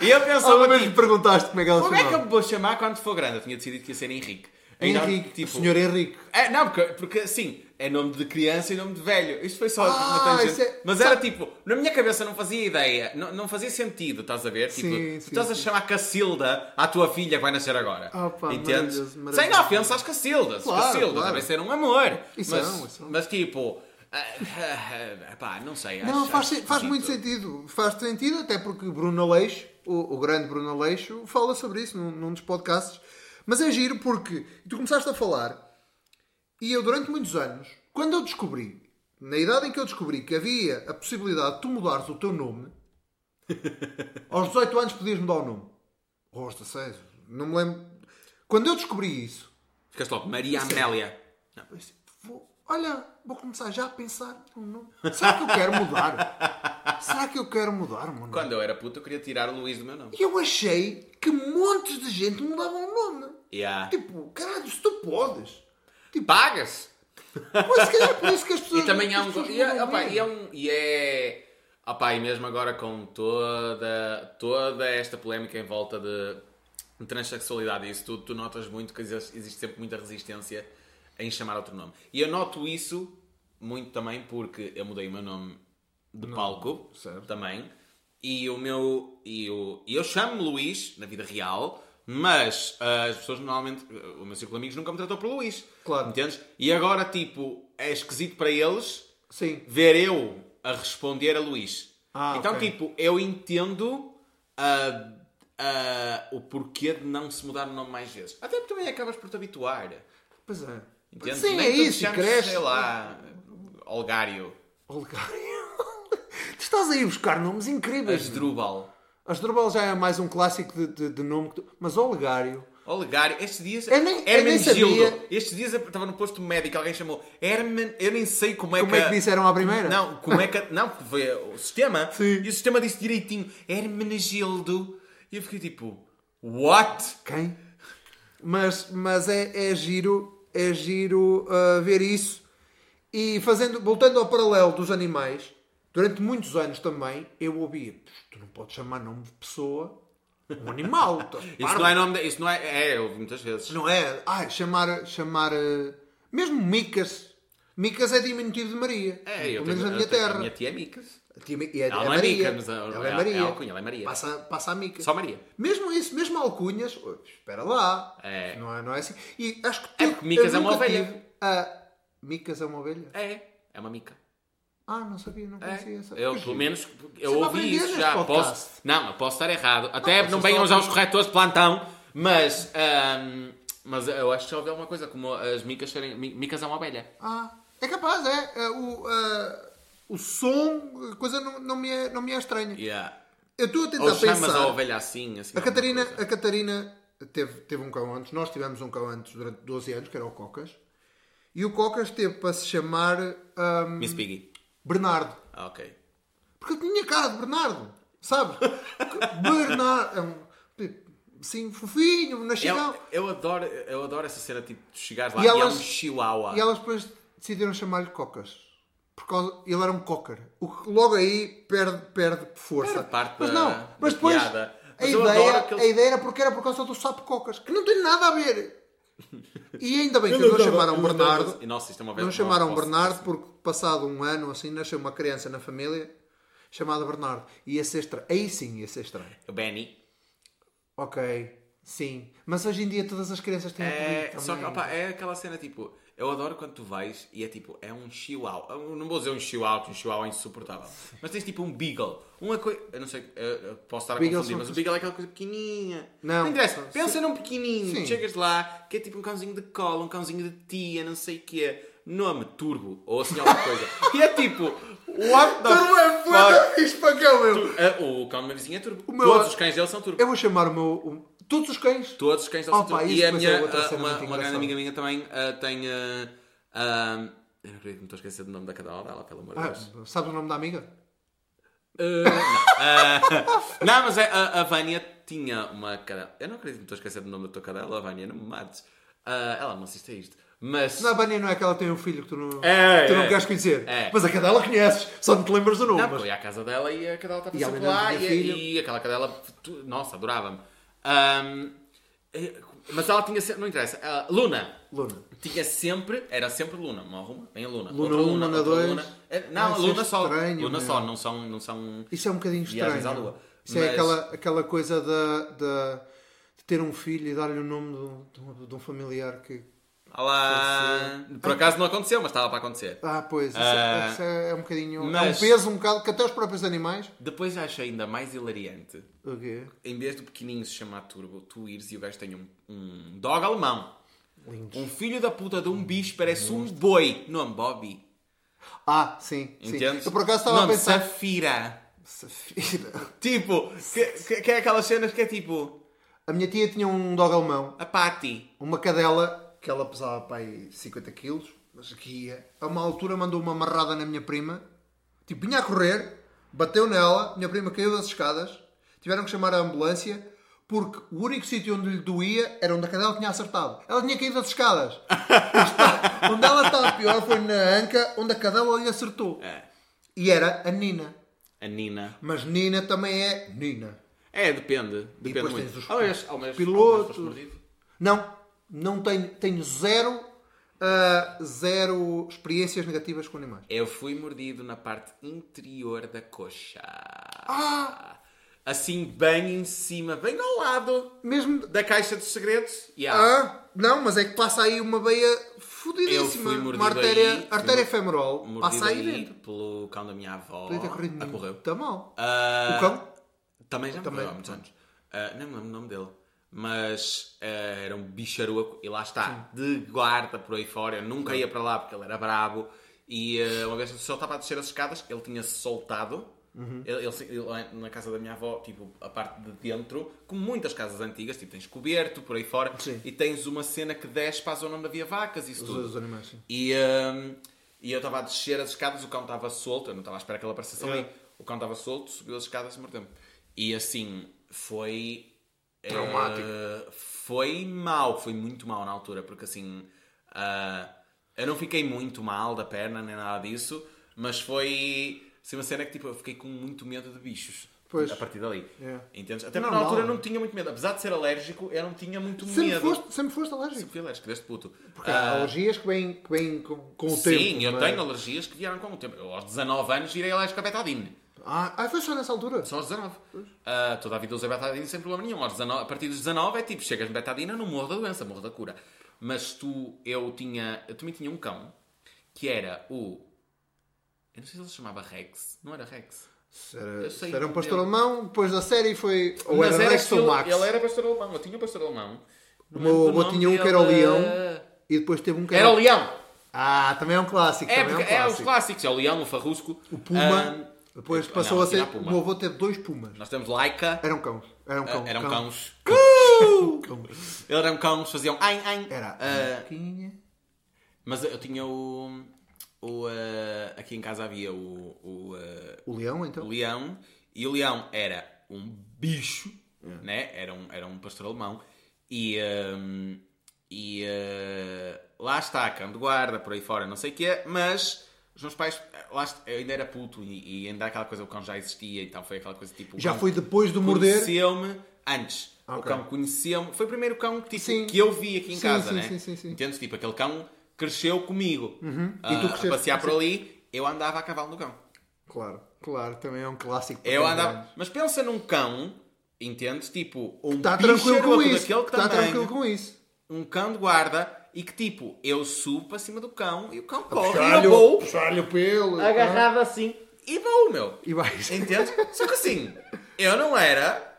E eu pensava, Alguma vez me tipo, perguntaste como é que ela se como é que eu chamava? me vou chamar quando for grande? Eu tinha decidido que ia ser Henrique. Henrique, tipo, Senhor Henrique. é, não, porque, porque assim, é nome de criança e nome de velho. Isto foi só Ah, uma tangente. isso é- Mas era tipo, na minha cabeça não fazia ideia, não, não fazia sentido, estás a ver? Tipo, Sim, tu sim, estás a sim. chamar Cacilda à tua filha que vai nascer agora. Opa, Entendes? maravilhoso, Sem maravilhoso. ofensa às Cacildas. Claro, Cacildas claro. devem ser um amor. E mas, são, e são. mas tipo, ah, pá, não sei. Não, acho- faz, acho faz muito sentido. Faz sentido, até porque Bruno Aleixo, o, o grande Bruno Aleixo, fala sobre isso num, num dos podcasts. Mas é giro porque tu começaste a falar e eu, durante muitos anos, quando eu descobri, na idade em que eu descobri que havia a possibilidade de tu mudares o teu nome, aos 18 anos podias mudar o nome. Ou aos 16, não me lembro. Quando eu descobri isso, Ficaste logo, Maria Amélia. Não. vou, olha, vou começar já a pensar no nome. Será que eu quero mudar? Será que eu quero mudar, mano? Quando eu era puto, eu queria tirar o Luís do meu nome. E eu achei que montes de gente mudava o nome. Yeah. Tipo, caralho, se tu podes. Tipo, Pagas! mas se calhar é por isso que as pessoas. E também há um. E é, opa, e é um. E é. Opa, e mesmo agora com toda, toda esta polémica em volta de, de transexualidade e isso tudo, tu notas muito que existe, sempre muita resistência em chamar outro nome. E eu noto isso muito também porque eu mudei o meu nome de palco certo. também. E o meu. E, o, e eu chamo-me Luís na vida real, mas ah, as pessoas normalmente. O meu círculo de amigos nunca me tratou por Luís. Claro. Entendes? E agora, tipo, é esquisito para eles Sim. ver eu a responder a Luís. Ah, então, ok. tipo, eu entendo ah, ah, o porquê de não se mudar o nome mais vezes. Até porque também acabas por te habituar. Pois é. Entendes? Sim, Nem é isso, chames, cresce. Sei lá, Olgário, Olegário. tu estás aí a buscar nomes incríveis. Asdrúbal. Asdrúbal já é mais um clássico de, de, de nome. tu- Mas Olegário. Olegário, estes dias. Eu nem- Hermenegildo. sabia. Estes dias eu estava no posto médico, alguém chamou Hermen. Eu nem sei como é Como que. é que disseram à primeira? Não, como é que. Não, foi o sistema. Sim. E o sistema disse direitinho Hermenegildo. E eu fiquei tipo, what? Quem? Mas, mas é, é giro, é giro uh, ver isso. E fazendo, voltando ao paralelo dos animais, durante muitos anos também eu ouvia, tu não podes chamar nome de pessoa um animal. Isso parvo." não é nome. De, isso não é. É, eu ouvi muitas vezes. Não é? Ah, chamar, chamar uh, mesmo Micas. Micas é diminutivo de Maria. É, eu Pelo menos na minha terra. A minha tia é Micas. A tia e é, Ela é não é Maria. Mica, mas a- ela é- é Maria. é alcunha, ela é Maria. Passa, passa a Mica. Só Maria. Mesmo isso, mesmo alcunhas, oh, espera lá. É. Não, é, não é assim. E acho que É tu- porque Micas é uma ovelha. a- Micas é uma ovelha? É, é uma mica. Ah, não sabia, não conhecia É. essa. Eu, pelo menos, eu Sempre ouvi aprendi isso já. podcast. Posso, não, eu posso estar errado. Até Não, não, venham já os corretores de plantão, mas, ahm, mas eu acho que já ouvi alguma coisa, como as micas serem. mi- Micas é uma abelha. Ah, é capaz, é. É, o, ah, o som, a coisa não, não, me é, não me é estranha. Yeah. Eu estou a tentar Ou chamas pensar. a ovelha assim, assim. A Catarina, coisa. a Catarina teve, teve um cão antes. Nós tivemos um cão antes durante 12 anos, que era o Cocas. E o Cocas teve para se chamar ahm, Miss Piggy. Bernardo. Ah, ok. Porque eu tinha cara de Bernardo. Sabes? Bernardo. É um, tipo, assim, fofinho, nascidão. Eu, eu, adoro, eu adoro essa cena, tipo, de chegares lá E e, elas- é um chihuahua. E elas depois decidiram chamar-lhe Cocas. Por causa, ele era um cocker. O que logo aí perde, perde força. Perde parte mas da- não, da mas depois piada. a, ideia, a ideia era porque era por causa do sapo Cocas, que não tem nada a ver. E ainda bem que Eu não chamaram Bernardo. Nossa, isto é uma vez Não que chamaram Bernardo porque passado um ano assim nasceu uma criança na família chamada Bernardo. E ia ser estranho. Aí sim ia ser estranho. O Benny. Ok, sim. Mas hoje em dia todas as crianças têm É, apelido só que, opa, é aquela cena tipo, eu adoro quando tu vais e é tipo, é um chihuahua. Eu não vou dizer um chihuahua, porque um chihuahua é insuportável. Mas tens tipo um beagle. Uma coisa, eu não sei, eu, posso estar a Beagles confundir, mas o beagle é aquela coisa pequenininha. Não. interessa, São- pensa num pequenininho. Sim. Chegas lá, que é tipo um cãozinho de cola, um cãozinho de tia, não sei o quê. Nome Turbo, ou assim alguma coisa. e é tipo, what the Tu não é foda, fixe para cá, meu. Ah, O cão de uma vizinha é Turbo. Todos os cães dele são Turbo. Eu vou chamar o meu. o- Todos os cães. Todos os cães dele Oh, pá, E a minha, cena uma, uma grande amiga minha também ah, tem. ah, ah, eu não acredito que me estou a esquecer do nome da cadela dela, pelo amor de Ah, Deus. sabes o nome da amiga? Uh, não. Uh, não, mas é, a, a Vânia tinha uma cadela. Eu não acredito que me estou a esquecer do nome da tua cadela, Vânia, não me mates. Uh, ela não assiste a isto. Mas. Não, a Vânia não é que ela tem um filho que tu não, É, tu não é. queres conhecer. É. Mas a cadela conheces, só não te lembras do nome. Não, mas- eu ia à casa dela e a cadela estava sempre lá e, e aquela cadela, tu- nossa, adorava-me. Ahm, eh, mas ela tinha sempre, não interessa, ela- Luna. Luna. Tinha sempre, era sempre Luna, uma Luna, vem a Luna. Luna outra um, Luna outra dois. Luna. Eh, Não, Ah, isso é Luna só. estranho, Luna meu. só, não são, não são Isso é um bocadinho estranho. à Lua. Isso é Mas- aquela, aquela coisa da- da- de ter um filho e dar-lhe o nome de, um- de um familiar que. Olá. Por acaso não aconteceu, mas estava para acontecer. Ah, pois, isso, Ah, é, isso é um bocadinho. É mas- um peso um bocado que até os próprios animais. Depois achei ainda mais hilariante, O quê? em vez do pequenininho se chamar Turbo, tu ires e o gajo tem um, um dog alemão. Lindos. Um filho da puta de um bicho parece um boi. Nome Bobby. Ah, sim. sim. Entendes? Eu por acaso estava a pensar. Safira. Safira. Tipo, que, que, que é aquelas cenas que é tipo A minha tia tinha um dog alemão, a Patty. uma cadela que ela pesava para aí 50 quilos, mas aqui ia. A uma altura mandou uma amarrada na minha prima, tipo, vinha a correr, bateu nela, minha prima caiu das escadas, tiveram que chamar a ambulância. Porque o único sítio onde lhe doía era onde a cadela tinha acertado. Ela tinha caído das escadas. Está- onde ela estava pior foi na anca, onde a cadela lhe acertou. É. E era a Nina. A Nina. Mas Nina também é Nina. É, depende. Depende depois muito. tens os- Ao menos- ao menos- pilotos. Não, não tenho, tenho zero, ah, zero experiências negativas com animais. Eu fui mordido na parte interior da coxa. Ah! Assim, bem em cima, bem ao lado Mesmo. da caixa dos segredos. Yeah. Ah, não, mas é que passa aí uma veia fodidíssima. Uma artéria, aí, artéria mor- femoral. Passa aí aí dentro. pelo cão da minha avó. Podia ter corrido Ah, morreu. Está mal. Ah, O cão? Também já morreu há muitos anos. Ah, nem me lembro o nome dele. Mas ah, era um bicharuco e lá está, de guarda por aí fora. Eu nunca ia para lá porque ele era brabo. E ah, uma vez só estava a descer as escadas, ele tinha-se soltado. Uhum. Ele, ele- ele na casa da minha avó, tipo, a parte de dentro, como muitas casas antigas, tipo, tens coberto por aí fora Sim. e tens uma cena que desce para a zona onde havia vacas e isso Os, tudo. os animais, sim. E, hum, e eu estava a descer as escadas, o cão estava solto, eu não estava à espera que ele aparecesse ali. É. O cão estava solto, subiu as escadas e mordeu-me. E assim, foi. Eh, Traumático. foi mau, foi muito mau na altura, porque assim. ah, eu não fiquei muito mal da perna, nem nada disso, mas foi. Assim, uma cena que tipo, eu fiquei com muito medo de bichos. Pois. A partir dali. É. Entendes? Até porque na altura eu não tinha muito medo. Apesar de ser alérgico, eu não tinha muito Sempre medo. foste, sempre foste alérgico. Sempre fui alérgico, desde puto. Porque há Ah, alergias que vêm, que vêm com, com o tempo. Sim, eu não é? tenho alergias que vieram com o tempo. Eu aos 19 anos virei alérgico a betadine. Ah, ah, foi só nessa altura. Só aos 19. Ah, toda a vida usei betadine sem problema nenhum. Aos 19 a partir dos 19 é tipo, chegas de betadina, não morro da doença, morro da cura. Mas tu, eu tinha, eu também tinha um cão que era o. Eu não sei se ele se chamava Rex. Não era Rex. Era, sei se era um dele. pastor alemão, depois da série foi. Ou Mas era Rex ou Max. Ele era pastor alemão. Eu tinha um pastor alemão. O meu tinha um que era o dele. leão. E depois teve um que Era o leão. Ah, também é um clássico. É, é um é os clássico. clássicos. É o leão, o farrusco. O puma. Ah, depois não, passou a aqui ser. não O meu avô teve dois pumas. Nós temos Laika. Eram cãos. Eram cão. eram cão. cãos. Eles eram cãos, faziam ai, ai. Era. Marquinha. mas eu tinha o. o ah, aqui em casa havia o, o, ah, O leão, o então. leão. E o leão era um bicho, né? Era um, era um pastor alemão. E. ah, e ah, lá está, cão de guarda, por aí fora, não sei o quê. Mas. Os meus pais, lá está, eu ainda era puto e, e ainda aquela coisa, o cão já existia e tal, foi aquela coisa tipo. o Já foi depois do morder. Conheceu-me antes. O Ok. cão conheceu-me. Foi o primeiro cão que, tipo, Sim. que eu vi aqui em Sim, casa, sim, né? sim, sim, sim. Entendes? Tipo, aquele cão cresceu comigo. Ah, E tu a passear por ali, eu andava a cavalo no cão. Claro, claro. Também é um clássico. Eu andava. Mas pensa num cão, entendes? Tipo, um Está Tá tranquilo com isso. Está tranquilo com isso. um cão de guarda e que tipo, eu subo para cima do cão e o cão corre e eu vou o- puxar-lhe o pelo. agarrado assim e vou, meu. E vais. Entendes? Só que assim, eu não era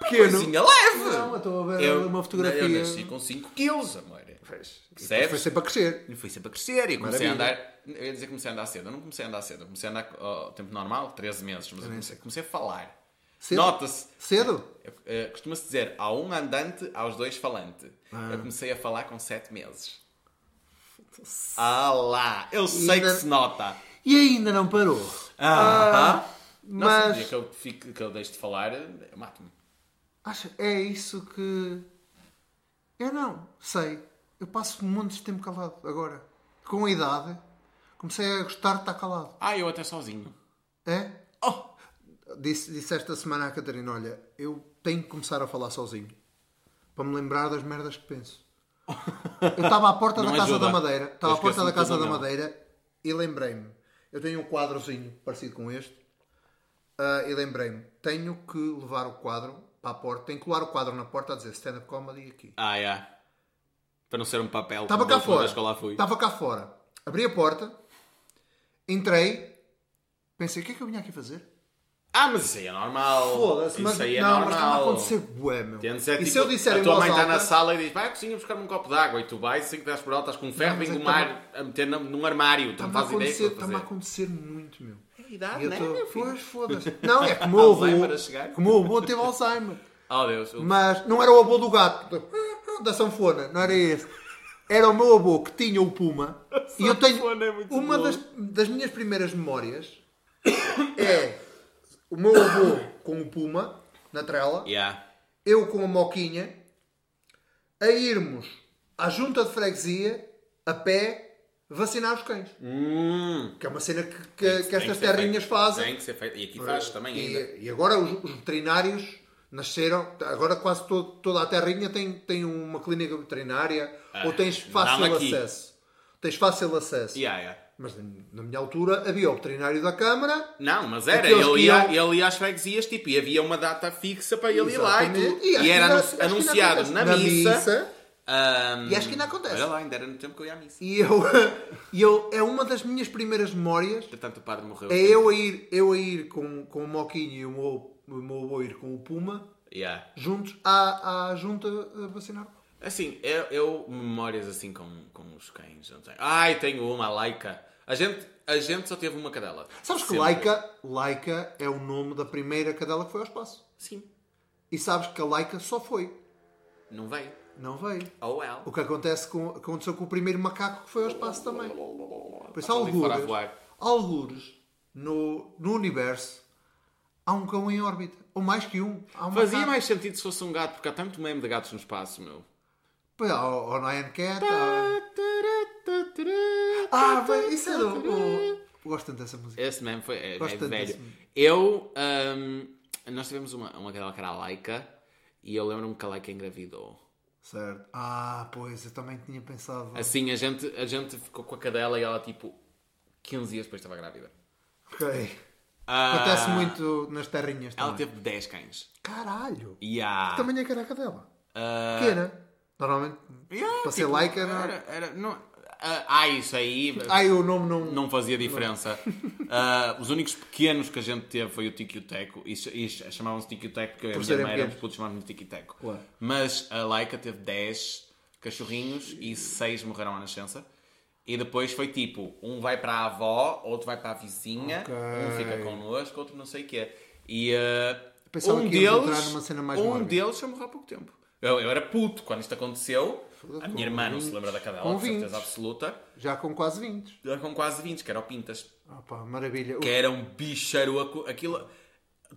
Pequeno. coisinha leve. Não, eu estou a ver Eu- uma fotografia. Eu nasci com 5 quilos, amor. E depois Foi sempre a crescer. E fui sempre a crescer e comecei Maravilha. a andar. Eu ia dizer que comecei a andar cedo. Eu não comecei a andar cedo. Eu comecei a andar ao tempo normal, 13 meses. Mas eu comecei, comecei a falar. Cedo? Nota-se. Cedo? eu- eh, Costuma-se dizer há um andante, aos dois falante. Eu comecei a falar com 7 meses. Ah lá! Eu sei ainda- que se nota. E ainda não parou. Ah, Nossa, Mas dia que eu, fico, que eu deixo de falar, eu mato-me. acha, é isso que. Eu não, sei. Eu passo montes de tempo calado agora. Com a idade, comecei a gostar de estar calado. Ah, eu até sozinho. É? Oh! Disse, disse esta semana à Catarina: Olha, eu tenho que começar a falar sozinho para me lembrar das merdas que penso. Eu estava à porta da Casa ajuda. da Madeira, estava à porta da Casa da. Madeira e lembrei-me. Eu tenho um quadrozinho parecido com este ah, e lembrei-me: tenho que levar o quadro para a porta, tenho que colar o quadro na porta a dizer stand-up comedy aqui. Ah, é. Para não ser um papel. Estava cá fora. Estava cá fora. Abri a porta, entrei, pensei: o que é que eu vinha aqui fazer? Ah, mas isso aí é normal. Foda-se, isso mas aí é não, normal. mas está a acontecer bué, meu. Ser, e tipo, se eu disser a tua mãe está alta, na sala e diz vai à cozinha buscar-me um copo de água e tu vais, assim que das por alta, estás com um ferro, é com que mar a meter num, armário, tu não Está-me a fazes ideia acontecer, do que está-me a fazer. acontecer muito, meu. É a idade, né, tô- meu filho? Pois, foda-se. Não, é que o avô, Alzheimer a chegar. que o avô teve Alzheimer. Oh Deus, Mas não era o avô do gato, da sanfona, não era esse. Era o meu avô que tinha o Puma. E eu tenho é muito uma das, das minhas primeiras memórias é o meu avô com o Puma na trela, Yeah. eu com a moquinha, a irmos à junta de freguesia a pé vacinar os cães. Hum. Que é uma cena que, que- que tem estas ser terrinhas feito. fazem. Tem que ser feito. E aqui faz também ainda. E, e agora os, os veterinários nasceram, agora quase todo- toda a terrinha tem, tem uma clínica veterinária Ah, ou tens fácil aqui. acesso. Tens fácil acesso. Yeah, yeah. Mas na minha altura havia o veterinário da Câmara. Não, mas era, ele que ia, iam- ele ia às freguesias tipo, e havia uma data fixa para ele ir lá e Exatamente. E E, era anun- anunciado na, Na missa. missa. Ahm, E acho que ainda acontece. Olha lá, ainda era no tempo que eu ia à missa. E eu, e eu é uma das minhas primeiras memórias. Portanto, o padre morreu. É eu a ir, eu a ir com, com o Moquinho e o meu, o meu avô ir com o Puma Yeah. juntos à, à junta a vacinar. Assim, eu, eu memórias assim com, com os cães. Não tenho. Ai, tenho uma, a Laika. A gente, a gente só teve uma cadela. Sabes que Sempre. Laika, Laika é o nome da primeira cadela que foi ao espaço. Sim. E sabes que a Laika só foi. Não veio. Não veio. Oh well. O que acontece com, aconteceu com o primeiro macaco que foi ao espaço também. Por isso, algures, algures no, no universo, há um cão em órbita. Ou mais que um. Há um Fazia macaco. mais sentido se fosse um gato, porque há tanto meme de gatos no espaço, meu. Pô, Há o o Nyan Cat. há- Ah, bem, isso é do... o- Gosto tanto dessa música. Esse meme foi é, Gosto é tanto velho. Eu, ahm, nós tivemos uma, uma cadela que era a Laika e eu lembro-me que a Laika engravidou. Certo. Ah, pois, eu também tinha pensado. Assim, a gente, a gente ficou com a cadela e ela, tipo, 15 dias depois estava grávida. Ok. Ah, Acontece muito nas terrinhas Ela também. teve 10 cães. Caralho! E há... Que tamanho é que era a cadela? ah, Pequena. Normalmente, yeah, para ser tipo, laica, não Era, era, não, ah, ah, isso aí... Ai, o nome não... não fazia diferença. Ah, os únicos pequenos que a gente teve foi o Tiki Teco. E, e ch- chamavam-se Tiki Teco porque e a minha irmã éramos pequenos. putos chamavam-me Tiki Teco. Claro. Mas a Laika teve 10 cachorrinhos e 6 morreram à nascença. E depois foi tipo, um vai para a avó, outro vai para a vizinha, Ok. um fica connosco, outro não sei o quê. E ah, Pensava um deles, um deles já morreu há pouco tempo. Eu, eu era puto quando isto aconteceu. A minha irmã não se lembra da cadela, Com certeza 20. absoluta. Já com quase 20. Já com quase 20, que era o Pintas. Ah pá, maravilha. Que era um bicharoco. Aquilo.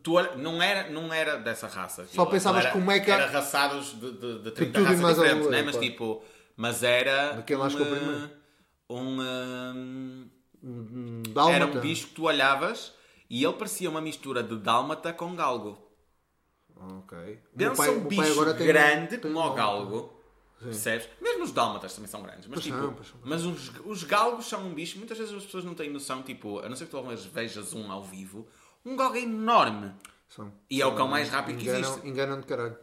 Tu não, era, não era dessa raça. Só pensavas era, como é que- Era raçados de, de, de 30 tudo e raças mais diferentes, né? Mas tipo. Mas era. Daquele eu um, um, um, Hum, era um bicho que tu olhavas e ele parecia uma mistura de dálmata com galgo. Ok. Pensa pai- um bicho tem- grande tem como o galgo. Percebes? Mesmo os dálmatas também são grandes. Mas, Pois tipo, pois são. mas os, os galgos são um bicho. Muitas vezes as pessoas não têm noção. Tipo, a não ser que tu algumas vejas um ao vivo. Um galgo é enorme. São. E é o cão mais rápido que Enganam, existe. enganam de caralho.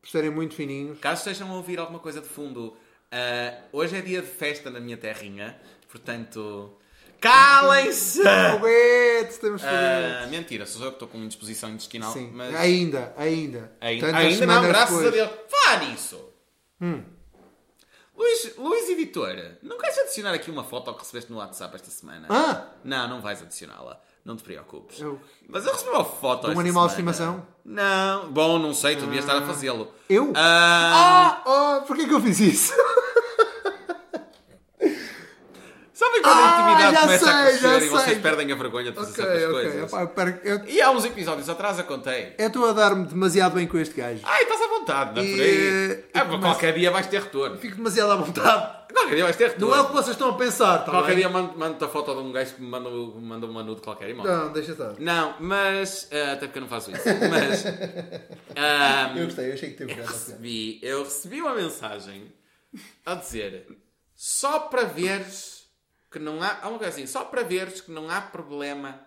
Por serem muito fininhos. Caso estejam a ouvir alguma coisa de fundo, ah, hoje é dia de festa na minha terrinha. Portanto, calem-se! Foguetes, temos Ah, foguetes. mentira, sou eu que estou com indisposição intestinal. Sim. Mas Ainda, ainda. ainda, Tantas ainda não, graças depois. a Deus. Fala nisso! Hum. Luís, Luís Editor, não queres adicionar aqui uma foto que recebeste no WhatsApp esta semana? Ah! Não, não vais adicioná-la. Não te preocupes. Eu- Mas eu recebi uma foto um esta animal de estimação? Não. Bom, não sei, tu devias estar a fazê-lo. Eu? Ah, Ah! Oh, porquê que eu fiz isso? Sabem quando Ah, a intimidade já começa a sei, crescer já e vocês sei. perdem a vergonha de fazer Ok, certas ok. coisas? Epá, eu E há uns episódios atrás eu contei. Eu estou a dar-me demasiado bem com este gajo. Ai, estás à vontade, não é por aí? Ah, começa- Qualquer dia vais ter retorno. Fico demasiado à vontade. Qualquer dia vais ter retorno. Não é o que vocês estão a pensar, tá Qualquer bem? dia mando- mando-te a foto de um gajo que me manda, manda uma nude qualquer manda. Não, deixa estar. Não, mas. eh, até porque eu não faço isso. Mas. ahm, Eu gostei, eu achei que teve eu recebi, eu recebi uma mensagem a dizer só para veres que não há. Há uma coisa assim, só para veres que não há problema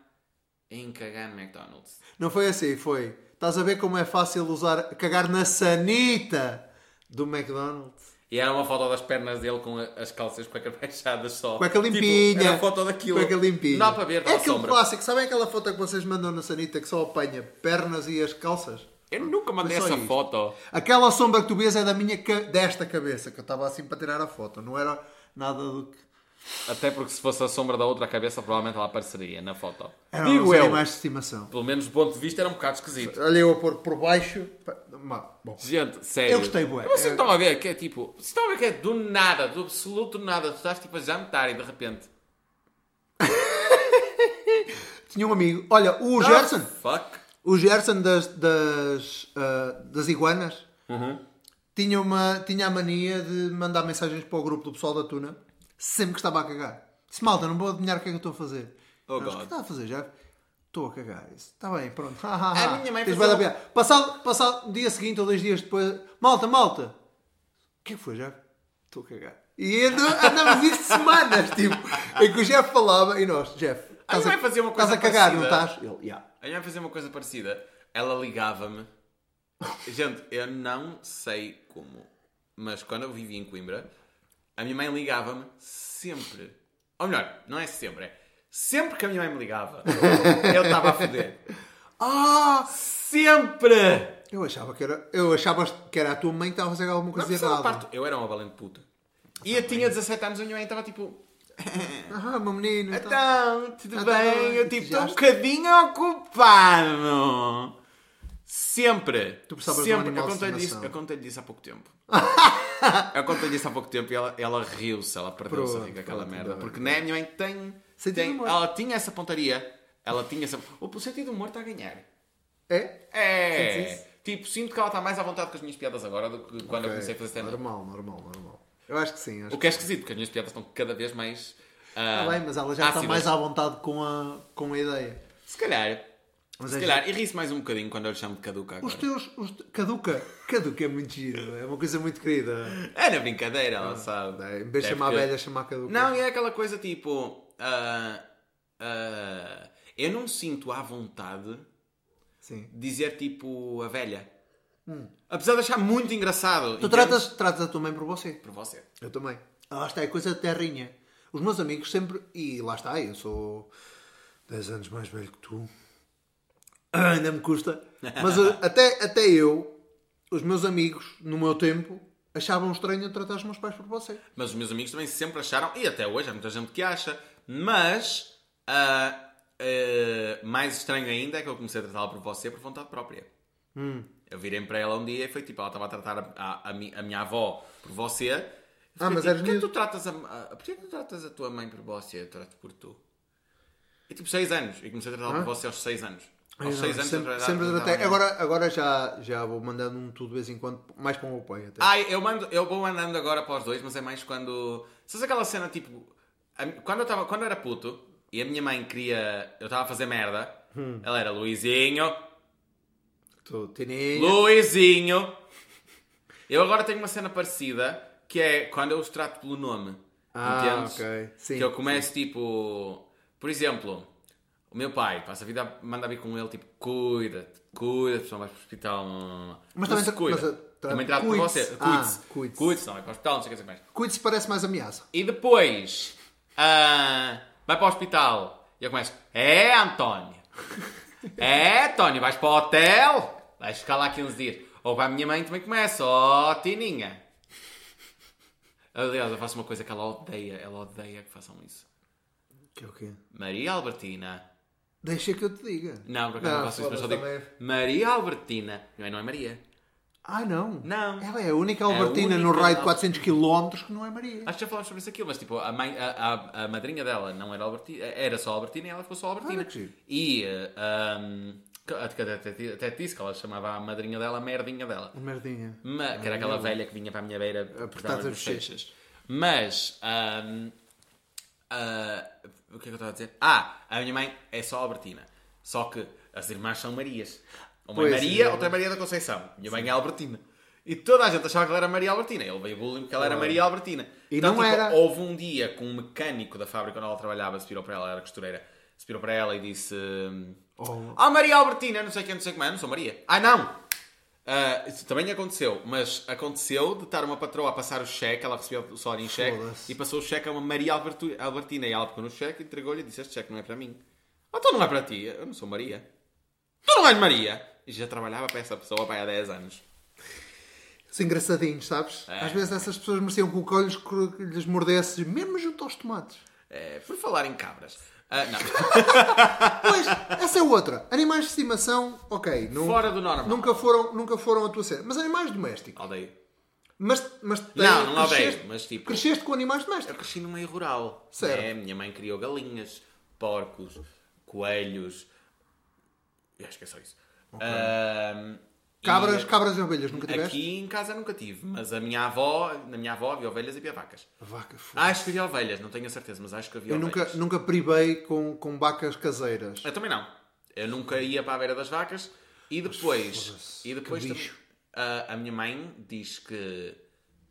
em cagar no McDonald's. Não foi assim, foi. Estás a ver como é fácil usar, cagar na sanita do McDonald's? E era uma foto das pernas dele com a- as calças cueca fechadas só. Cueca limpinha. Tipo, era a foto daquilo. Cueca limpinha. Não dá para ver, É aquele sombra. clássico. Sabem aquela foto que vocês mandam na sanita que só apanha pernas e as calças? Eu nunca mandei essa isto. foto. Aquela sombra que tu vês é da minha, desta cabeça, que eu estava assim para tirar a foto. Não era nada do que... Até porque se fosse a sombra da outra cabeça, provavelmente ela apareceria na foto. Eram Digo eu. animais de estimação. Pelo menos do ponto de vista era um bocado esquisito. Olha eu a pôr por baixo. Bom, Gente, sério. Eu gostei, bué. Vocês Eu- estão a ver que é tipo. Vocês estão a ver que é do nada, do absoluto nada. Tu estás tipo a jantar e de repente. tinha um amigo. Olha, o "Ah, Gerson. Fuck. O Gerson das, das, ah, das iguanas Uhum. tinha, uma, tinha a mania de mandar mensagens para o grupo do pessoal da Tuna sempre que estava a cagar. Disse, malta, não vou adivinhar o que é que eu estou a fazer. Oh, Nós, O que está a fazer, já? Estou a cagar. Está bem, pronto. A minha mãe fazia. Passado, passado dia seguinte ou dois dias depois, malta, malta, o que é que foi, já? Estou a cagar. E andamos nisto semanas, tipo, em que o Jeff falava e nós, Jeff, A estás a, mãe fazia uma coisa estás a cagar, não parecida. estás? Ele, yeah. A minha mãe fazia uma coisa parecida. Ela ligava-me. Gente, eu não sei como, mas quando eu vivia em Coimbra, a minha mãe ligava-me sempre. Ou melhor, não é sempre, é sempre que a minha mãe me ligava, eu estava a foder. Ah! Sempre! Eu achava que era, eu achava que era a tua mãe que estava a fazer alguma coisa errada. parto. Eu era uma valente puta. E eu tinha 17 anos a minha mãe estava tipo. Ah, meu menino. então. Então, tudo tá bem? Eu tipo, estou um bocadinho ocupado. Sempre. Tu precisavas de um Sempre. animal Eu de contei-lhe isso, estimação. há pouco tempo. eu contei-lhe isso há pouco tempo e ela, ela riu-se, ela perdeu-se a rir Pronto, com aquela pronto, merda. ainda bem. Porque né, a minha mãe tem. Sentido tem de humor. ela tinha essa pontaria. Ela tinha essa. O sentido do humor está a ganhar. É? É. Isso? Tipo, sinto que ela está mais à vontade com as minhas piadas agora do que quando eu Ok. comecei a fazer stand-up. Normal, normal, normal. Eu acho que sim. Acho O que é esquisito, porque as minhas piadas estão cada vez mais. ah, Está bem, mas ela já está ácidas. mais à vontade com a, com a ideia. Se calhar. Mas se é calhar. E ri-se mais um bocadinho quando eu lhe chamo de caduca agora. Os teus. Os te- Caduca. Caduca é muito giro. É uma coisa muito querida. É na brincadeira, ela sabe. É, Em vez de chamar a porque- velha, chamar Caduca. Não, é aquela coisa tipo. ah, ah, eu não sinto à vontade Sim. de dizer tipo a velha. Apesar de achar muito engraçado. Hum. Tu tratas, tratas a tua mãe por você. Por você. Eu também. Lá está, é coisa de terrinha. Os meus amigos sempre. E lá está, eu sou 10 anos mais velho que tu. Ah, Ainda me custa. Mas uh, até, até eu, os meus amigos, no meu tempo, achavam estranho eu tratar os meus pais por você. Mas os meus amigos também sempre acharam, e até hoje há muita gente que acha, mas ah, ah, mais estranho ainda é que eu comecei a tratá-la por você por vontade própria. Hum. Eu virei para ela um dia e foi tipo, ela estava a tratar a, a, a mi- a minha avó por você. Ah, mas tipo, porquê tu tratas a, a, porquê que tu tratas a tua mãe por você? Eu trato por tu. E tipo 6 anos. E comecei a tratá-la por você aos 6 anos. Aos Eu 6 não, anos sempre, tratava- sempre tratava tratei. a minha- Agora, agora já, já vou mandando um tudo de vez em quando, mais para o pai até. Ai, eu, mando, eu vou mandando agora para os dois, mas é mais quando. Sabes aquela cena tipo. a- Quando eu, tava, quando eu era puto e a minha mãe queria. Eu estava a fazer merda, ela era Luizinho, tininha. Luizinho. Eu agora tenho uma cena parecida que é quando eu os trato pelo nome. Ah, entendes? ok. Sim, que eu começo tipo. Por exemplo, o meu pai passa a vida a mandar vir com ele tipo, cuida-te, cuida-te, senão vais para o hospital. não, não, não. Mas também se cuida. mas, uh, também trato por cuide-se. você. Ah, Cuide-se. cuide-se. Cuide-se, não vai para o hospital, não sei o que mais. Cuide-se, parece mais ameaça. E depois ah, vai para o hospital e eu começo: É, António. É, António, vais para o hotel, vais ficar lá 15 dias. Ou vai a minha mãe também começa: Ó, Tininha. Aliás, eu faço uma coisa que ela odeia, ela odeia que façam isso. Que é o quê? Maria Albertina. Deixa que eu te diga. Não, por acaso não, faço isso, mas só digo também. Maria Albertina. Não é, não é Maria. Ai não. Não. Ela é a única É Albertina no única raio de Al- 400 km que não é Maria. Acho que já falámos sobre isso aquilo, mas tipo, a, mãe, a, a, a madrinha dela não era Albertina, era só Albertina e ela ficou só Albertina. Olha que giro. e eh, ahm, que- até, até, até, disse que ela chamava a madrinha dela a merdinha dela. Merdinha. Ma- que era aquela velha que vinha para a minha beira Apertar as bochechas. Mas, ahm, ah, o que é que eu estava a dizer? Ah, a minha mãe é só Albertina. Só que as irmãs são Marias. Uma é Pois, Maria, é. outra é Maria da Conceição. Minha mãe é Albertina. E toda a gente achava que ela era Maria Albertina. Ele veio bullying porque ela era Maria Albertina. E Então, não tipo, era. Houve um dia que um mecânico da fábrica onde ela trabalhava se virou para ela, ela era costureira, se virou para ela e disse: Oh. Ah, Maria Albertina, não sei quem, não sei como é, não sou Maria. Ah, não! Ah, isso também aconteceu, mas aconteceu de estar uma patroa a passar o cheque, ela recebeu o salário em cheque e passou o cheque a uma Maria Albertu- Albertina e ela pegou no cheque, entregou-lhe e disse: Este cheque não é para mim. Ah, então não é para ti, eu não sou Maria. Tu não és Maria! E já trabalhava para essa pessoa para há 10 anos. Os engraçadinhos, sabes? É. Às vezes essas pessoas mereciam que o que lhes mordesse, mesmo junto aos tomates. É, por falar em cabras. Ah, não. Pois, essa é outra. Animais de estimação, ok. nu- Fora do normal. Nunca foram, nunca foram a tua cena. Mas animais domésticos. Aldeia. Mas, mas tem- Não, não odeio, cresceste- mas tipo- Cresceste com animais Eu domésticos. cresci no meio rural. Certo. né? Minha mãe criou galinhas, porcos, coelhos. Eu acho que é só isso. Ahm, Cabras, e cabras e ovelhas, nunca tiveste? Aqui em casa nunca tive, mas a minha avó, na minha avó havia ovelhas e havia vacas. Vaca. Acho que havia ovelhas, não tenho a certeza, mas acho que havia Eu ovelhas. nunca, nunca privei com, com vacas caseiras. Eu também não. Eu nunca ia para a beira das vacas e depois. E depois também- bicho. a, a minha mãe diz que.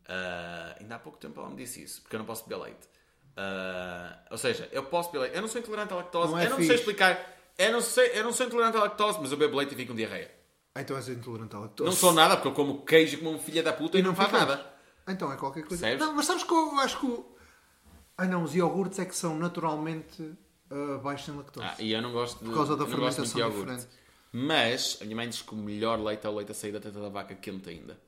ah, ainda há pouco tempo ela me disse isso, porque eu não posso beber leite. Ah, ou seja, eu posso beber leite. Eu não sou intolerante à lactose, Não é eu não fixe. sei explicar. Eu não, sei, eu não sou intolerante à lactose, mas eu bebo leite e fico com diarreia. Ah, então és intolerante à lactose. Não sou nada, porque eu como queijo como um filho da puta e, não, faz ficas? nada. Então é qualquer coisa. Percebes? Não, mas sabes que eu acho que o... Ai não, os iogurtes é que são naturalmente ah, baixos em lactose. Ah, e eu não gosto de, Por causa da não muito de fermentação iogurte. diferente. Mas a minha mãe diz que o melhor leite é o leite a sair da teta da vaca quente ainda.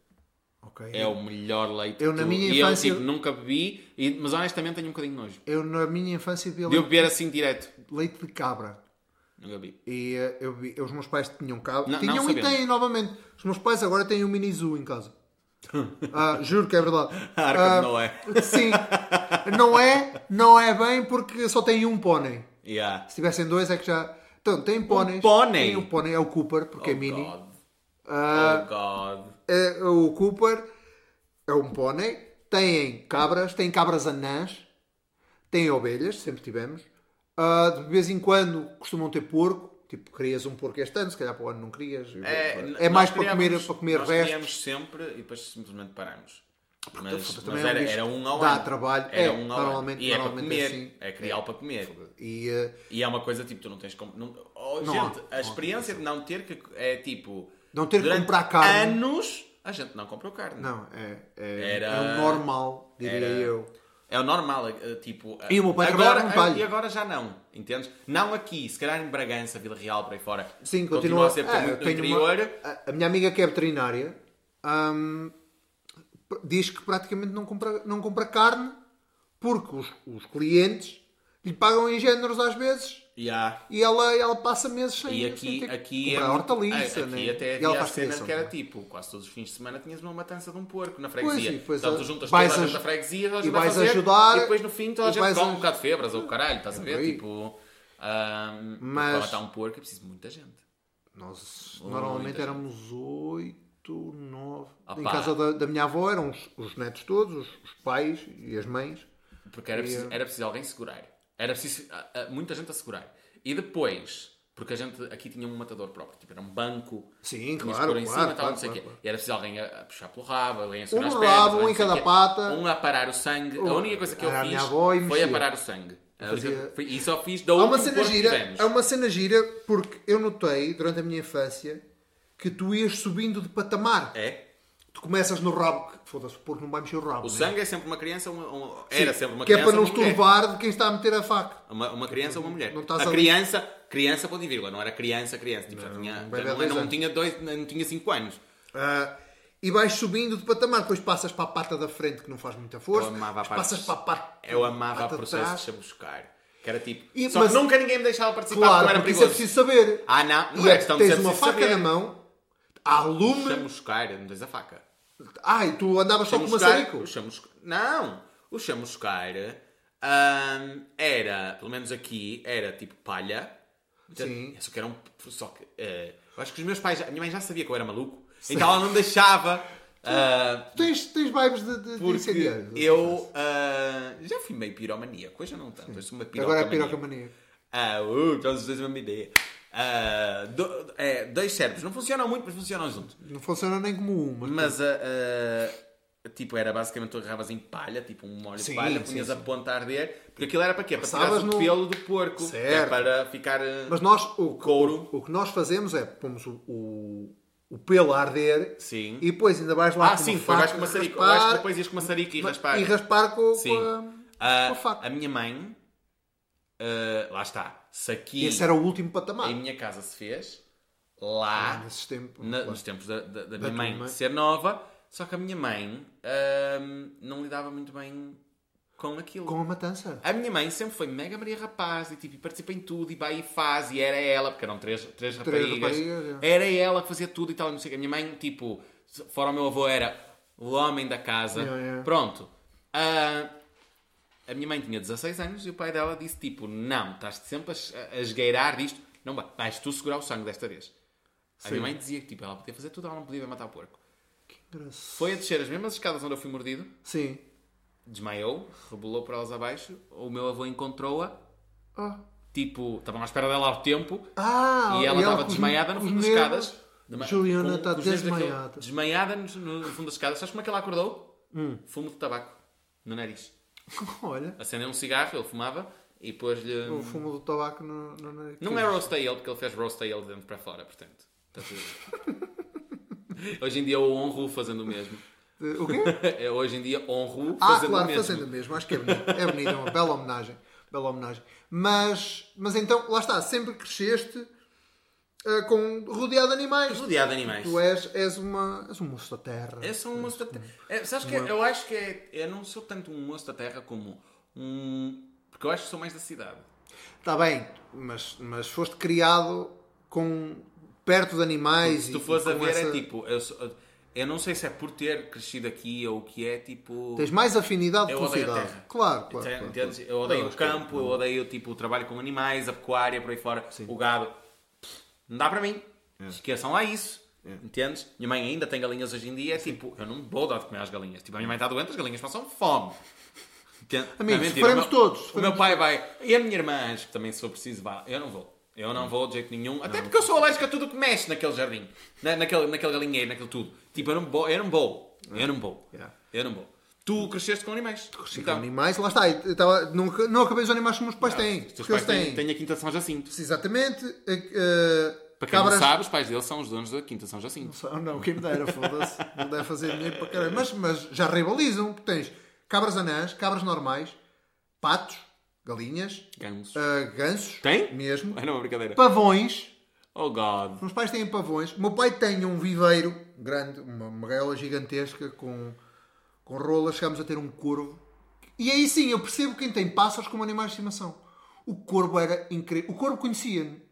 Ok. É o melhor leite. Eu, na minha e infância- eu tipo, nunca bebi, e- mas honestamente tenho um bocadinho de nojo. Eu na minha infância bebia De eu leite, beber assim direto. leite de cabra. Nunca vi. E eh, eu, vi- os meus pais tinham cabra. Não- tinham não e têm novamente. Os meus pais agora têm um mini zoo em casa. Ah, juro que é verdade. A arca Ah, de Noé. Sim. Não é, não é bem porque só tem um pônei. Yeah. Se tivessem dois é que já. Então, tem póneis. pônei? Tem um pônei, é o Cooper, porque é Oh, mini. God. Ah, Oh God. é, o Cooper é um pônei. Têm cabras, têm cabras anãs, têm ovelhas, sempre tivemos. Ah, de vez em quando costumam ter porco. Tipo, querias um porco este ano, se calhar para o ano não querias. É, É, mais nós para comer, para comer nós restos. criámos sempre e depois simplesmente paramos. Mas, foda-se, mas é era, era um ao dá ano. trabalho. Era É, um normalmente- E é para normalmente é comer. assim. É criá-lo para comer. E, eh, E é uma coisa tipo, tu não tens como. Não, oh, Não gente, há- a experiência de não ter que. É tipo. Não ter que comprar carne. anos a gente não comprou carne. não, é, é, Era- é normal, diria era- eu. É o normal, é, tipo. E o meu pai agora. E agora já não, entendes? Não aqui, se calhar em Bragança, Vila Real, por aí fora. Sim, continua, a ser é muito uma- interior. a, a minha amiga que é veterinária hum, diz que praticamente não compra, não compra carne porque os, os clientes lhe pagam em géneros às vezes E há. e ela, ela passa meses sem E sem aqui, ter que aqui é hortaliça. aqui né? até e ela havia a cena que era também. tipo, quase todos os fins de semana tinhas uma matança de um porco na freguesia. Pois, depois então tu juntas toda a gente da freguesia, e vais fazer, ajudar- e depois no fim toda a gente come um bocado de febras ou caralho, estás a ver? Tipo, ahm, Mas- para matar um porco é preciso muita gente. Nós normalmente éramos oito, nove. Ah, em casa da, da minha avó eram os, os netos todos, os, os pais e as mães. Porque era preciso, era preciso alguém segurar. Era preciso ah, ah, muita gente a segurar. E depois, porque a gente aqui tinha um matador próprio, tipo, era um banco. Sim, claro, em claro, cima, tal, claro, não sei claro, claro. E era preciso alguém a, a puxar pelo rabo, alguém a segurar Um as pernas, rabo, um em cada pata. Um a parar o sangue. A Um- única coisa que eu a fiz foi mexia. aparar o sangue. fazia- E só fiz da Há uma última cena gira, há uma cena gira porque eu notei durante a minha infância que tu ias subindo de patamar. É? Começas no rabo, que- foda-se, o porco não vai mexer o rabo. O né? sangue é sempre uma criança, uma, uma- Sim, era sempre uma que é criança para não ou uma mulher. estorvar de quem está a meter a faca. Uma, uma criança ou uma mulher. Não estás a ali- criança, criança ponto e vírgula, não era criança, criança. Tipo, já tinha, já não, não anos. tinha dois, não tinha cinco anos. Ah, e vais subindo de patamar, depois passas para a pata da frente que não faz muita força, Eu amava a parte- passas para a pata, Eu amava pata o processo de chamuscar. Que era tipo. E- só mas- que nunca ninguém me deixava participar Claro, porque era porque isso é perigoso. preciso saber. Ah, não, não E é é, questão de tens uma faca saber. na mão, Há lume. chamuscar, não tens a faca. Ai, tu andavas só com Chamuscar- maçarico? o Não! O chamuscar era, pelo menos aqui, era tipo palha. Sim. Só que era um. Só que. eu acho que os meus pais. A minha mãe já sabia que eu era maluco. Então ela não deixava. ah, Tens, tens vibes de, de, porque incendiário. eu ah, já fui meio piromaníaco, hoje não tanto. Eu sou uma Agora é piroca mania. Ah, uh, todos os dois a mesma ideia. Ah, do- é, dois cérebros. Não funcionam muito, mas funcionam juntos. Não funciona nem como um, mas... Mas a. a- tipo, era basicamente tu agarravas em palha, tipo um molho Sim, de palha, punhas sim. a ponta a arder, porque aquilo era para quê? Para tirar o no- pelo do porco, é Certo. para ficar. Mas nós, o, Couro. o, o que nós fazemos é pomos o, o, o pelo a arder Sim. e depois ainda vais lá Ah, com sim, uma vais com maçarico. Raspar, acho que depois ias com maçarico e raspar. E raspar com, com a, Ah, com a faca. a minha mãe, ah, lá está, se aqui Esse era o último patamar. em minha casa se fez, lá, Ah, nesses tempos. na- claro. nos tempos da, da- da Da minha mãe mãe. ser nova, só que a minha mãe ahm, não lidava muito bem com aquilo. Com a matança. A minha mãe sempre foi mega Maria Rapaz e tipo, participa em tudo e vai e faz e era ela, porque eram três, três raparigas. raparigas, é. Era ela que fazia tudo e tal, não sei. A minha mãe, tipo, fora o meu avô, era o homem da casa. Yeah, yeah. Pronto. Ah, a minha mãe tinha 16 anos e o pai dela disse tipo, não, estás sempre a, a esgueirar disto, não vai, vais tu segurar o sangue desta vez. A Sim. minha mãe dizia que tipo, ela podia fazer tudo, ela não podia matar o porco. Engraçado. Foi a descer as mesmas escadas onde eu fui mordido, Sim. desmaiou, rebolou por elas abaixo, o meu avô encontrou-a Ah, tipo, estavam à espera dela há tempo Ah, e ela estava desmaiada no fundo das escadas. Dema- Juliana com- está com os nervos daquele- desmaiada. Desmaiada no, no fundo das escadas. Sabes como é que ela acordou? Hum. Fumo de tabaco no nariz. Olha, Acendeu um cigarro, ele fumava e pôs-lhe. o fumo do tabaco no, no nariz. Não é roast a ele, porque ele fez roast a ele de dentro para fora, portanto. está tudo bem. Hoje em dia eu honro fazendo o mesmo. O quê? É, Hoje em dia honro Ah, fazendo claro, o mesmo. fazendo mesmo. Acho que é bonito. É bonito, é uma bela homenagem. Bela homenagem. Mas, mas então, lá está, sempre cresceste ah, com, rodeado de animais. Rodeado de animais. Tu és, és, uma, és um moço da terra. Eu sou um moço da terra. É, sabes que eu acho que é, eu não sou tanto um moço da terra como um. Porque eu acho que sou mais da cidade. Está bem, mas, mas foste criado com, perto de animais Se tu fores a ver, essa- é tipo. Eu, sou- eu não sei se é por ter crescido aqui ou o que é tipo. Tens mais afinidade Eu com a odeio a cidade. terra. Claro, claro. Entende- claro, entendes? claro. Eu odeio Eu o que é campo, eu odeio tipo, o trabalho com animais, a pecuária, por aí fora, o gado. Não dá para mim. É. Esqueçam lá isso. Entendes? Minha mãe ainda tem galinhas hoje em dia, é tipo, eu não vou dar de comer às galinhas. Tipo, a minha mãe está doente, as galinhas passam fome. Entende? Amigos, Não é faremos todos, O faremos meu pai vai. E a minha irmã, acho que também se for preciso, vá. Eu não vou. Eu não vou de jeito nenhum. Até porque eu sou alérgico a tudo que mexe naquele jardim. Na, naquele, naquele galinheiro, naquele tudo. Tipo, eu não vou. Eu não vou. Eu não vou. Yeah. Eu não vou. Tu cresceste com animais. Cresci com Então, animais, lá está. eu estava- não, não acabei os animais como os pais têm. Os teus pais têm, têm. têm a Quinta de São Jacinto. Exatamente. eh, Para quem cabras... não sabe, os pais deles são os donos da Quinta São Jacinto. Não, não, quem me dera, foda-se. Não deve fazer dinheiro para caralho. Mas, mas já rivalizam. porque Tens cabras anãs, cabras normais, patos, galinhas, Gansos. ah, gansos. Tem? Mesmo. É uma brincadeira. Pavões. Oh God. Os meus pais têm pavões. O meu pai tem um viveiro grande, uma, uma gaiola gigantesca com, com rolas. Chegámos a ter um corvo. E aí sim, eu percebo quem tem pássaros como animais de estimação. O corvo era incrível. O corvo conhecia-me.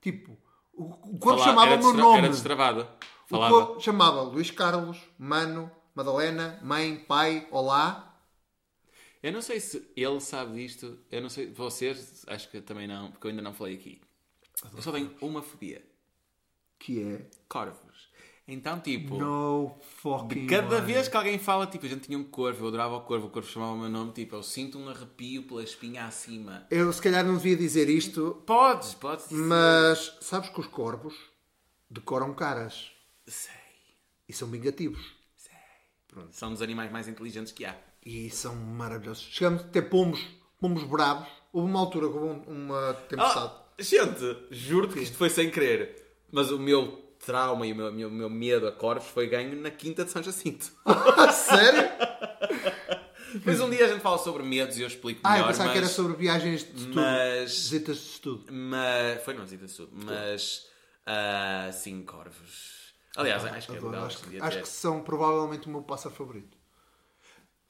Tipo, o, o corvo Fala- chamava o meu nome. Era destravado. O Falava. corvo chamava Luís Carlos, Mano, Madalena, Mãe, Pai, Olá. Eu não sei se ele sabe disto. Eu não sei. Vocês, acho que também não, porque eu ainda não falei aqui. Eu só tenho uma fobia: Que é corvos. Então, tipo. No fucking Cada way. vez que alguém fala, tipo, a gente tinha um corvo, eu adorava o corvo, o corvo chamava o meu nome, tipo, eu sinto um arrepio pela espinha acima. Eu se calhar não devia dizer isto, Podes, podes dizer. mas sabes que os corvos decoram caras Sei, e são vingativos. sei. Pronto, são dos animais mais inteligentes que há. E são maravilhosos. Chegamos a ter pomos, pomos bravos. Houve uma altura um- uma tempestade. Ah, gente, juro-te que isto foi sem querer. Mas o meu trauma e o meu, meu, meu medo a corvos foi ganho na Quinta de São Jacinto. Sério? Mas um dia a gente fala sobre medos e eu explico Ah, eu melhor. pensava mas, que era sobre viagens de estudo. mas- Visitas de estudo. mas foi numa visita de estudo. Mas, ah, sim, corvos. Aliás, acho que é Adoro. legal. Acho, que- acho que são provavelmente o meu pássaro favorito.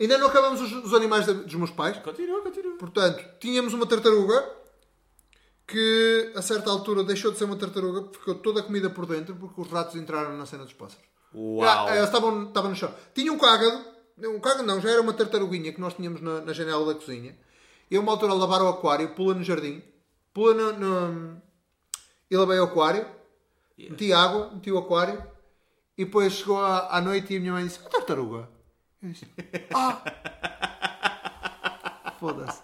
Ainda não acabamos os, os animais da- dos meus pais. Continua, continua. Portanto, tínhamos uma tartaruga que a certa altura deixou de ser uma tartaruga porque ficou toda a comida por dentro porque os ratos entraram na cena dos pássaros. Uau! Ah, eles estavam, estavam no chão. Tinha um cágado, um cágado não, já era uma tartaruguinha que nós tínhamos na, na janela da cozinha. E a uma altura lavar o aquário, pula no jardim, pula no. no... E lavei o aquário, meti água, meti o aquário e depois chegou à, à noite e a minha mãe disse: A tartaruga? Eu disse: Ah! Foda-se.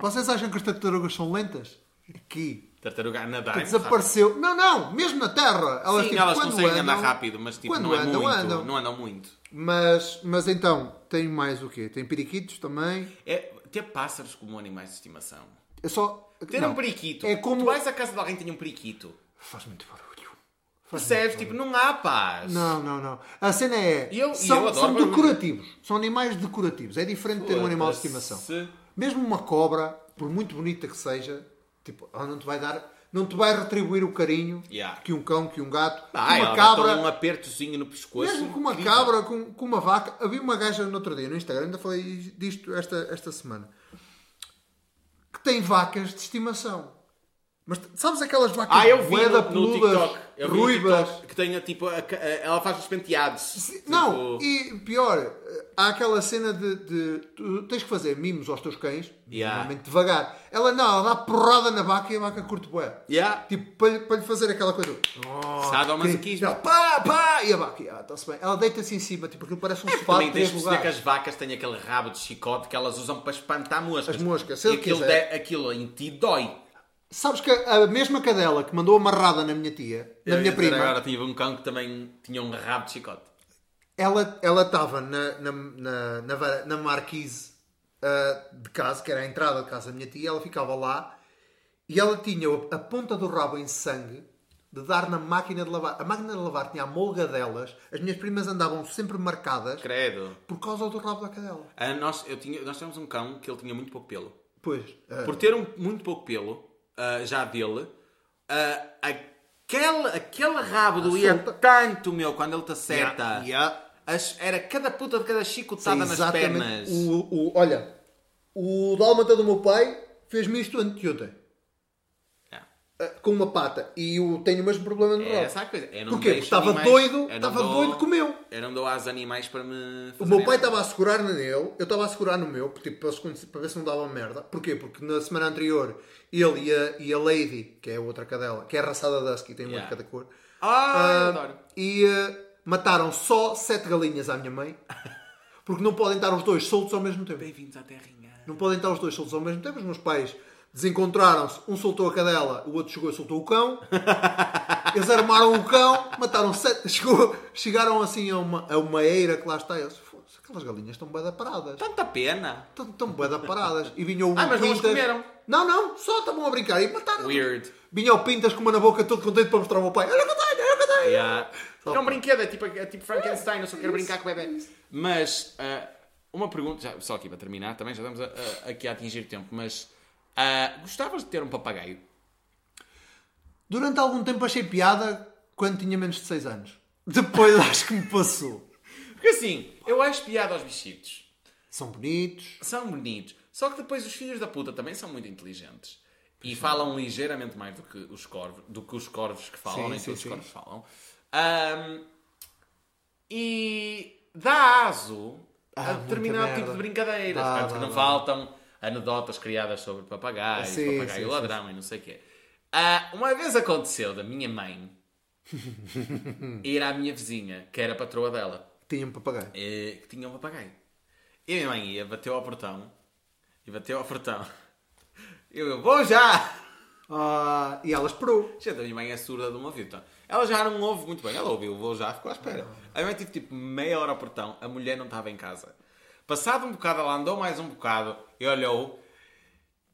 Vocês acham que as tartarugas são lentas? Aqui. Tartaruga a nadar. é muito Desapareceu. Não, não, mesmo na Terra. Elas, Sim, tipo, elas conseguem andam- andar rápido, mas tipo, não é andam, muito. andam. Não andam muito. Mas, mas então, tem mais o quê? Tem periquitos também. É ter pássaros como animais de estimação. É só. Ter não. um periquito. É como. Tu vais à casa de alguém que tem um periquito. Faz muito barulho. Percebes? Tipo, não há paz. Não, não, não. A cena é. Eu- são, eu são decorativos. São animais decorativos. É diferente de ter um animal de estimação. Se- Mesmo uma cobra, por muito bonita que seja, tipo, ela não te vai dar. Não te vai retribuir o carinho Yeah. que um cão, que um gato. Ah, uma cabra. cabra... um apertozinho no pescoço. Mesmo com uma incrível. cabra, com, com uma vaca. Havia uma gaja no outro dia no Instagram, ainda falei disto esta, esta semana, que tem vacas de estimação. Mas sabes aquelas vacas Ah, eu vi no, no TikTok. Eu ruivas? TikTok que tenha tipo. a a- ela faz os penteados. Não, Tipo, e pior, há aquela cena de, de- tu tens que fazer mimos aos teus cães, Yeah. normalmente devagar. Ela não, ela dá porrada na vaca e a vaca curte bué. Yeah. Tipo, para, lhe- para lhe fazer aquela coisa. Oh, Sadomasoquismo. ela, pá, pá, e a vaca, ah, está-se bem. Ela deita-se em cima, tipo, aquilo parece um sofá Também de três perceber que as vacas têm aquele rabo de chicote que elas usam para espantar moscas. As moscas, se E aquilo, de- aquilo em ti dói. Sabes que a mesma cadela que mandou amarrada na minha tia, na minha prima, Agora tinha um cão que também tinha um rabo de chicote. ela estava na, na, na, na, na marquise ah, de casa, que era a entrada de casa da minha tia, ela ficava lá e ela tinha a ponta do rabo em sangue de dar na máquina de lavar. A máquina de lavar tinha a molga delas, as minhas primas andavam sempre marcadas Credo. por causa do rabo da cadela. Ah, nós, eu tinha, nós tínhamos um cão que ele tinha muito pouco pelo. Pois, ah, Por ter um, muito pouco pelo, ah, já dele, ah, aquele, aquele rabo doía solta. tanto, meu, quando ele te acerta. Yeah, yeah. As- era cada puta de cada chicotada nas exatamente pernas. O, o, olha, o dálmata do meu pai fez-me isto anteontem. Ah, Com uma pata. E eu tenho o mesmo problema no É rabo. a coisa. Porquê? Porque estava animais- doido, estava dou- doido, comeu. Eu não dou aos animais para me. O meu pai estava a segurar nele, eu estava a segurar no meu, tipo, para, ver se não dava merda. Porquê? Porque na semana anterior ele e a, e a Lady, que é a outra cadela, que é a raçada da Husky, tem uma Yeah. de cada cor, Ah, eu ah, adoro. e ah, mataram só sete galinhas à minha mãe, porque não podem estar os dois soltos ao mesmo tempo. Bem-vindos à terrinha. Não podem estar os dois soltos ao mesmo tempo. Os meus pais desencontraram-se, um soltou a cadela, o outro chegou e soltou o cão. Eles armaram o cão, mataram sete. Chegou, chegaram assim a uma, a uma eira que lá está. Eles, "Foda-se, aquelas galinhas estão bem da paradas. Tanta pena. Estão, estão bem da paradas. E vinha o Ah, mas não comeram? Não, não, só estavam a brincar e mataram. Weird. Vinha o Pintas com uma na boca todo contente para mostrar ao meu pai. Olha que eu tenho, olha que eu tenho. Yeah. É um brinquedo, é tipo, é tipo Frankenstein, eu só quero brincar com o bebê. Mas, ah, uma pergunta, já, só aqui para terminar, também já estamos a- a- aqui a atingir o tempo, mas ah, gostavas de ter um papagaio? Durante algum tempo achei piada quando tinha menos de 6 anos. Depois acho que me passou. Porque assim, eu acho piada aos bichitos. São bonitos. São bonitos. Só que depois os filhos da puta também são muito inteligentes. E falam ligeiramente mais do que os corvos, do que os corvos que falam, Sim, nem sim, todos sim. os corvos falam. Ahm, e dá aso Ah, a determinado merda. tipo de brincadeiras. Dá, Tanto que dá, não dá. faltam anedotas criadas sobre papagaios, Sim, papagaio sim, ladrão e não sei o quê. Ah, uma vez aconteceu da minha mãe ir à minha vizinha, que era a patroa dela, Tinha um papagaio. eh, que tinha um papagaio. E a minha mãe ia, bateu ao portão, e bateu ao portão. E eu, vou já! Ah, e ela esperou. Gente, a minha mãe é surda de uma ouvido. então. Ela já não ouve muito bem. Ela ouviu, vou já, ficou à espera. A minha mãe teve tipo meia hora ao portão, a mulher não estava em casa. Passado um bocado, ela andou mais um bocado e olhou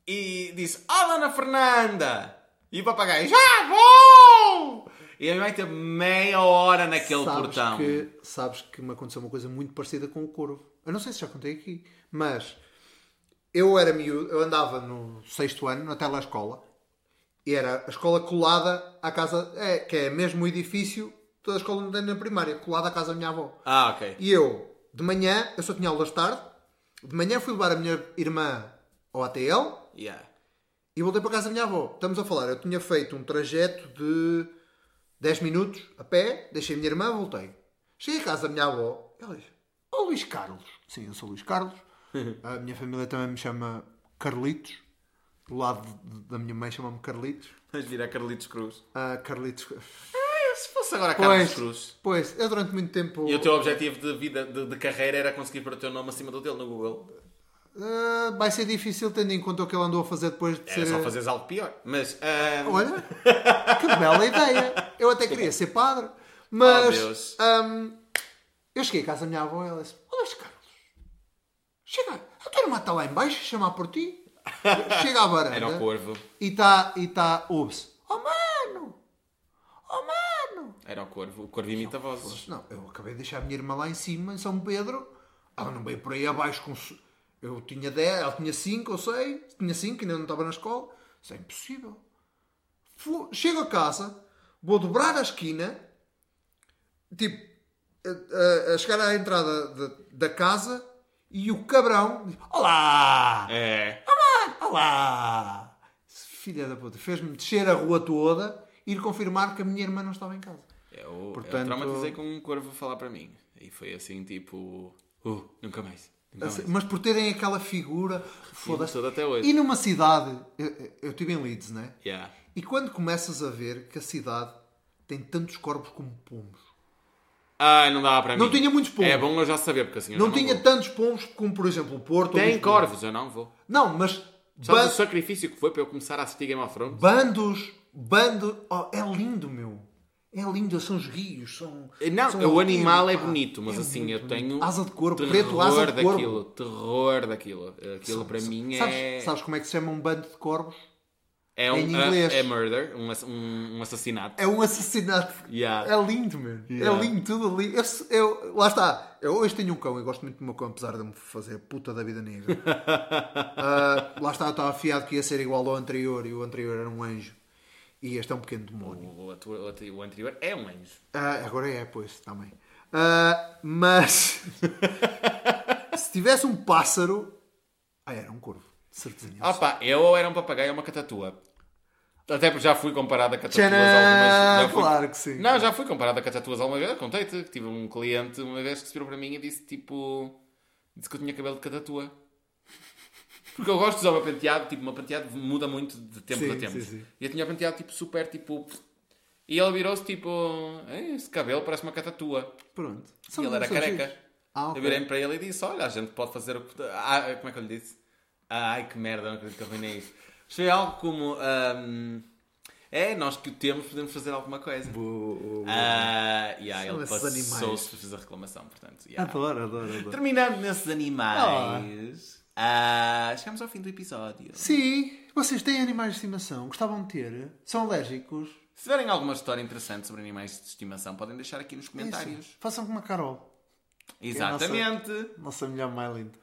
e disse: Ó, Dona Fernanda! E o papagaio, já vou! E a minha mãe teve meia hora naquele sabes portão. Que, sabes que me aconteceu uma coisa muito parecida com o corvo. Eu não sei se já contei aqui, mas eu era miúdo, eu andava no sexto ano, na telescola, e era a escola colada à casa, é, que é mesmo o edifício da escola onde andei na primária, colada à casa da minha avó. Ah, ok. E eu, de manhã, eu só tinha aulas de tarde, de manhã fui levar a minha irmã ao ATL, Yeah. e voltei para casa da minha avó. Estamos a falar, eu tinha feito um trajeto de 10 minutos a pé, deixei a minha irmã, voltei. Cheguei à casa da minha avó, ela diz: Ó Luís Carlos. Sim, eu sou Luís Carlos. a minha família também me chama Carlitos. Do lado de- da minha mãe chama-me Carlitos. Vais virar Carlitos Cruz. Ah, Carlitos. Se fosse agora Carlos Pois, Cruz. pois, eu durante muito tempo. E o teu objetivo de vida, de, de carreira, era conseguir pôr o teu nome acima do dele no Google. Ah, vai ser difícil tendo em conta o que ele andou a fazer depois de Era ser. só fazeres algo pior. Mas. ah, Olha, que bela ideia. Eu até queria ser padre. Mas Oh, Deus. hum, eu cheguei à casa da minha avó e ela disse: Olha, Carlos, chega, a tua irmã está lá em baixo a chamar por ti. Chega à varanda Era o corvo. e está, e tá, ouve-se: Oh mano, oh mano. Era o corvo. O corvo imita vozes. Não, eu acabei de deixar a minha irmã lá em cima, em São Pedro. Ela não veio por aí abaixo com. Eu tinha 10, ela tinha 5 ou 6. Tinha 5, ainda não estava na escola. Isso é impossível. Chego a casa, vou dobrar a esquina, tipo, a, a- chegar à entrada da- da casa e o cabrão diz: Olá! É. Olá! Filha da puta, fez-me descer a rua toda e ir confirmar que a minha irmã não estava em casa. Eu, Portanto- eu traumatizei com um corvo a falar para mim. E foi assim, tipo... Uh, nunca mais. Nunca Assim, mais. Mas por terem aquela figura, foda-se. Até hoje. E numa cidade, eu, eu estive em Leeds, né? Yeah. E quando começas a ver que a cidade tem tantos corpos como pombos, Ai, não dava para mim. Não tinha muitos pombos. É bom eu já saber, porque assim eu não já tinha vou. tantos pombos como, por exemplo, o Porto. Tem corvos, eu não vou. Não, mas Sabes ban- o sacrifício que foi para eu começar a assistir Game of Thrones? bandos, bando, oh, é lindo, meu. É lindo, são os rios, são. Não, são o animal é bonito, mas É assim, muito eu bonito. tenho. Asa de corpo, terror preto, asa de corpo. daquilo, terror daquilo. Aquilo para mim sabes, é. sabes como é que se chama um bando de corvos? é um em inglês? É, é murder, um, um, assassinato. É um assassinato. Yeah. É lindo, mano. Yeah. É lindo, tudo lindo. Eu, eu- lá está. Eu hoje tenho um cão e gosto muito do meu cão, apesar de me fazer puta da vida negra. Ah, lá está, eu estava afiado que ia ser igual ao anterior e o anterior era um anjo. E este é um pequeno demónio. O, o o anterior é um anjo. Ah, agora é, pois, também. Ah, mas se tivesse um pássaro. Ah, era um corvo, de certeza. Opa, eu ou era um papagaio ou uma catatua. Até porque já fui comparado a catatuas Tcharam! algumas fui- Claro que sim. Não, já fui comparado a catatuas alguma vez. Contei-te que tive um cliente uma vez que se virou para mim e disse tipo. Disse que eu tinha cabelo de catatua. Porque eu gosto de usar o meu penteado, tipo, o meu penteado muda muito de tempo Sim, a tempo. sim, sim. E eu tinha o penteado tipo super tipo. E ele virou-se tipo. "Ei, Esse cabelo parece uma catatua. Pronto. E ele era são careca. giros. Ah, ok. Eu virei para ele e disse: Olha, a gente pode fazer o. Ah, como é que eu lhe disse? Ai, que merda, não acredito que eu arruinei isso. Foi algo como. ahm, é, nós que o temos, podemos fazer alguma coisa. O- o- Ah, yeah, São ele passou-se fazer a reclamação, portanto. yeah. Adoro, adoro, adoro. Terminando nesses animais, ah, chegamos ao fim do episódio. Sim, vocês têm animais de estimação? Gostavam de ter? São alérgicos? Se tiverem alguma história interessante sobre animais de estimação, podem deixar aqui nos Isso. comentários. Façam como a Carol, Exatamente. nossa mulher mais linda.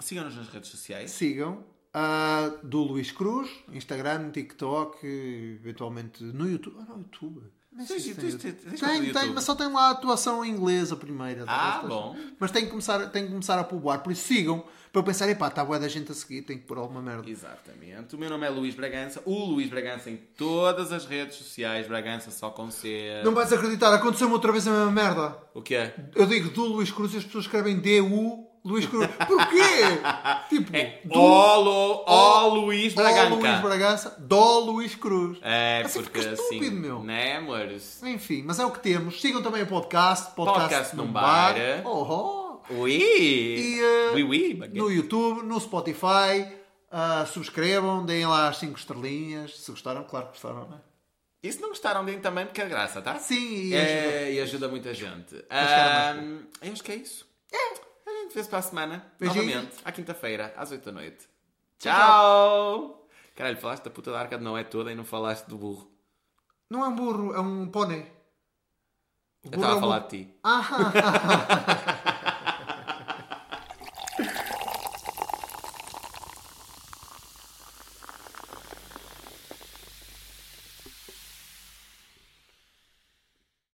Sigam-nos nas redes sociais. Sigam ah, do Luís Cruz, Instagram, TikTok, eventualmente no YouTube. Ah, no YouTube. Sim, tens- YouTube. tens- tens Tem, tem, YouTube. mas só tem lá a atuação em inglês, a primeira. Ah, Estas- bom. Mas tem que começar, tem que começar a povoar, por isso sigam, para eu pensar, epá, está boa da gente a seguir, tem que pôr alguma merda. Exatamente. O meu nome é Luís Bragança. O Luís Bragança em todas as redes sociais. Bragança só com C. Não vais acreditar, aconteceu-me outra vez a mesma merda. O que é? Eu digo do Luís Cruz e as pessoas escrevem D-U Luís Cruz. Porquê? tipo, É do ó, Lu- ó Luís Dó Luís Bragança. Bragança, Dó Luís Cruz. É, assim porque fica assim. estúpido, meu. Né, amores? Enfim, mas é o que temos. Sigam também o podcast. Podcast, Podcast num bar. bar. Oh, oh. Ui! E uh, Ui, ui, baguete. no YouTube, no Spotify. uh, subscrevam, deem lá as 5 estrelinhas. Se gostaram, claro que gostaram, não é? E se não gostaram, deem também, porque é graça, tá? Sim, e ajuda. É, e ajuda muita gente. Ahm, eu acho que é isso. A gente vê-se para a semana. Beijinhos. Novamente, à quinta-feira, às 8 da noite. Tchau, Tchau! Caralho, falaste da puta da arca de Noé toda e não falaste do burro. Não é um burro, é um pônei. Eu estava é a falar burro. de ti. Ah,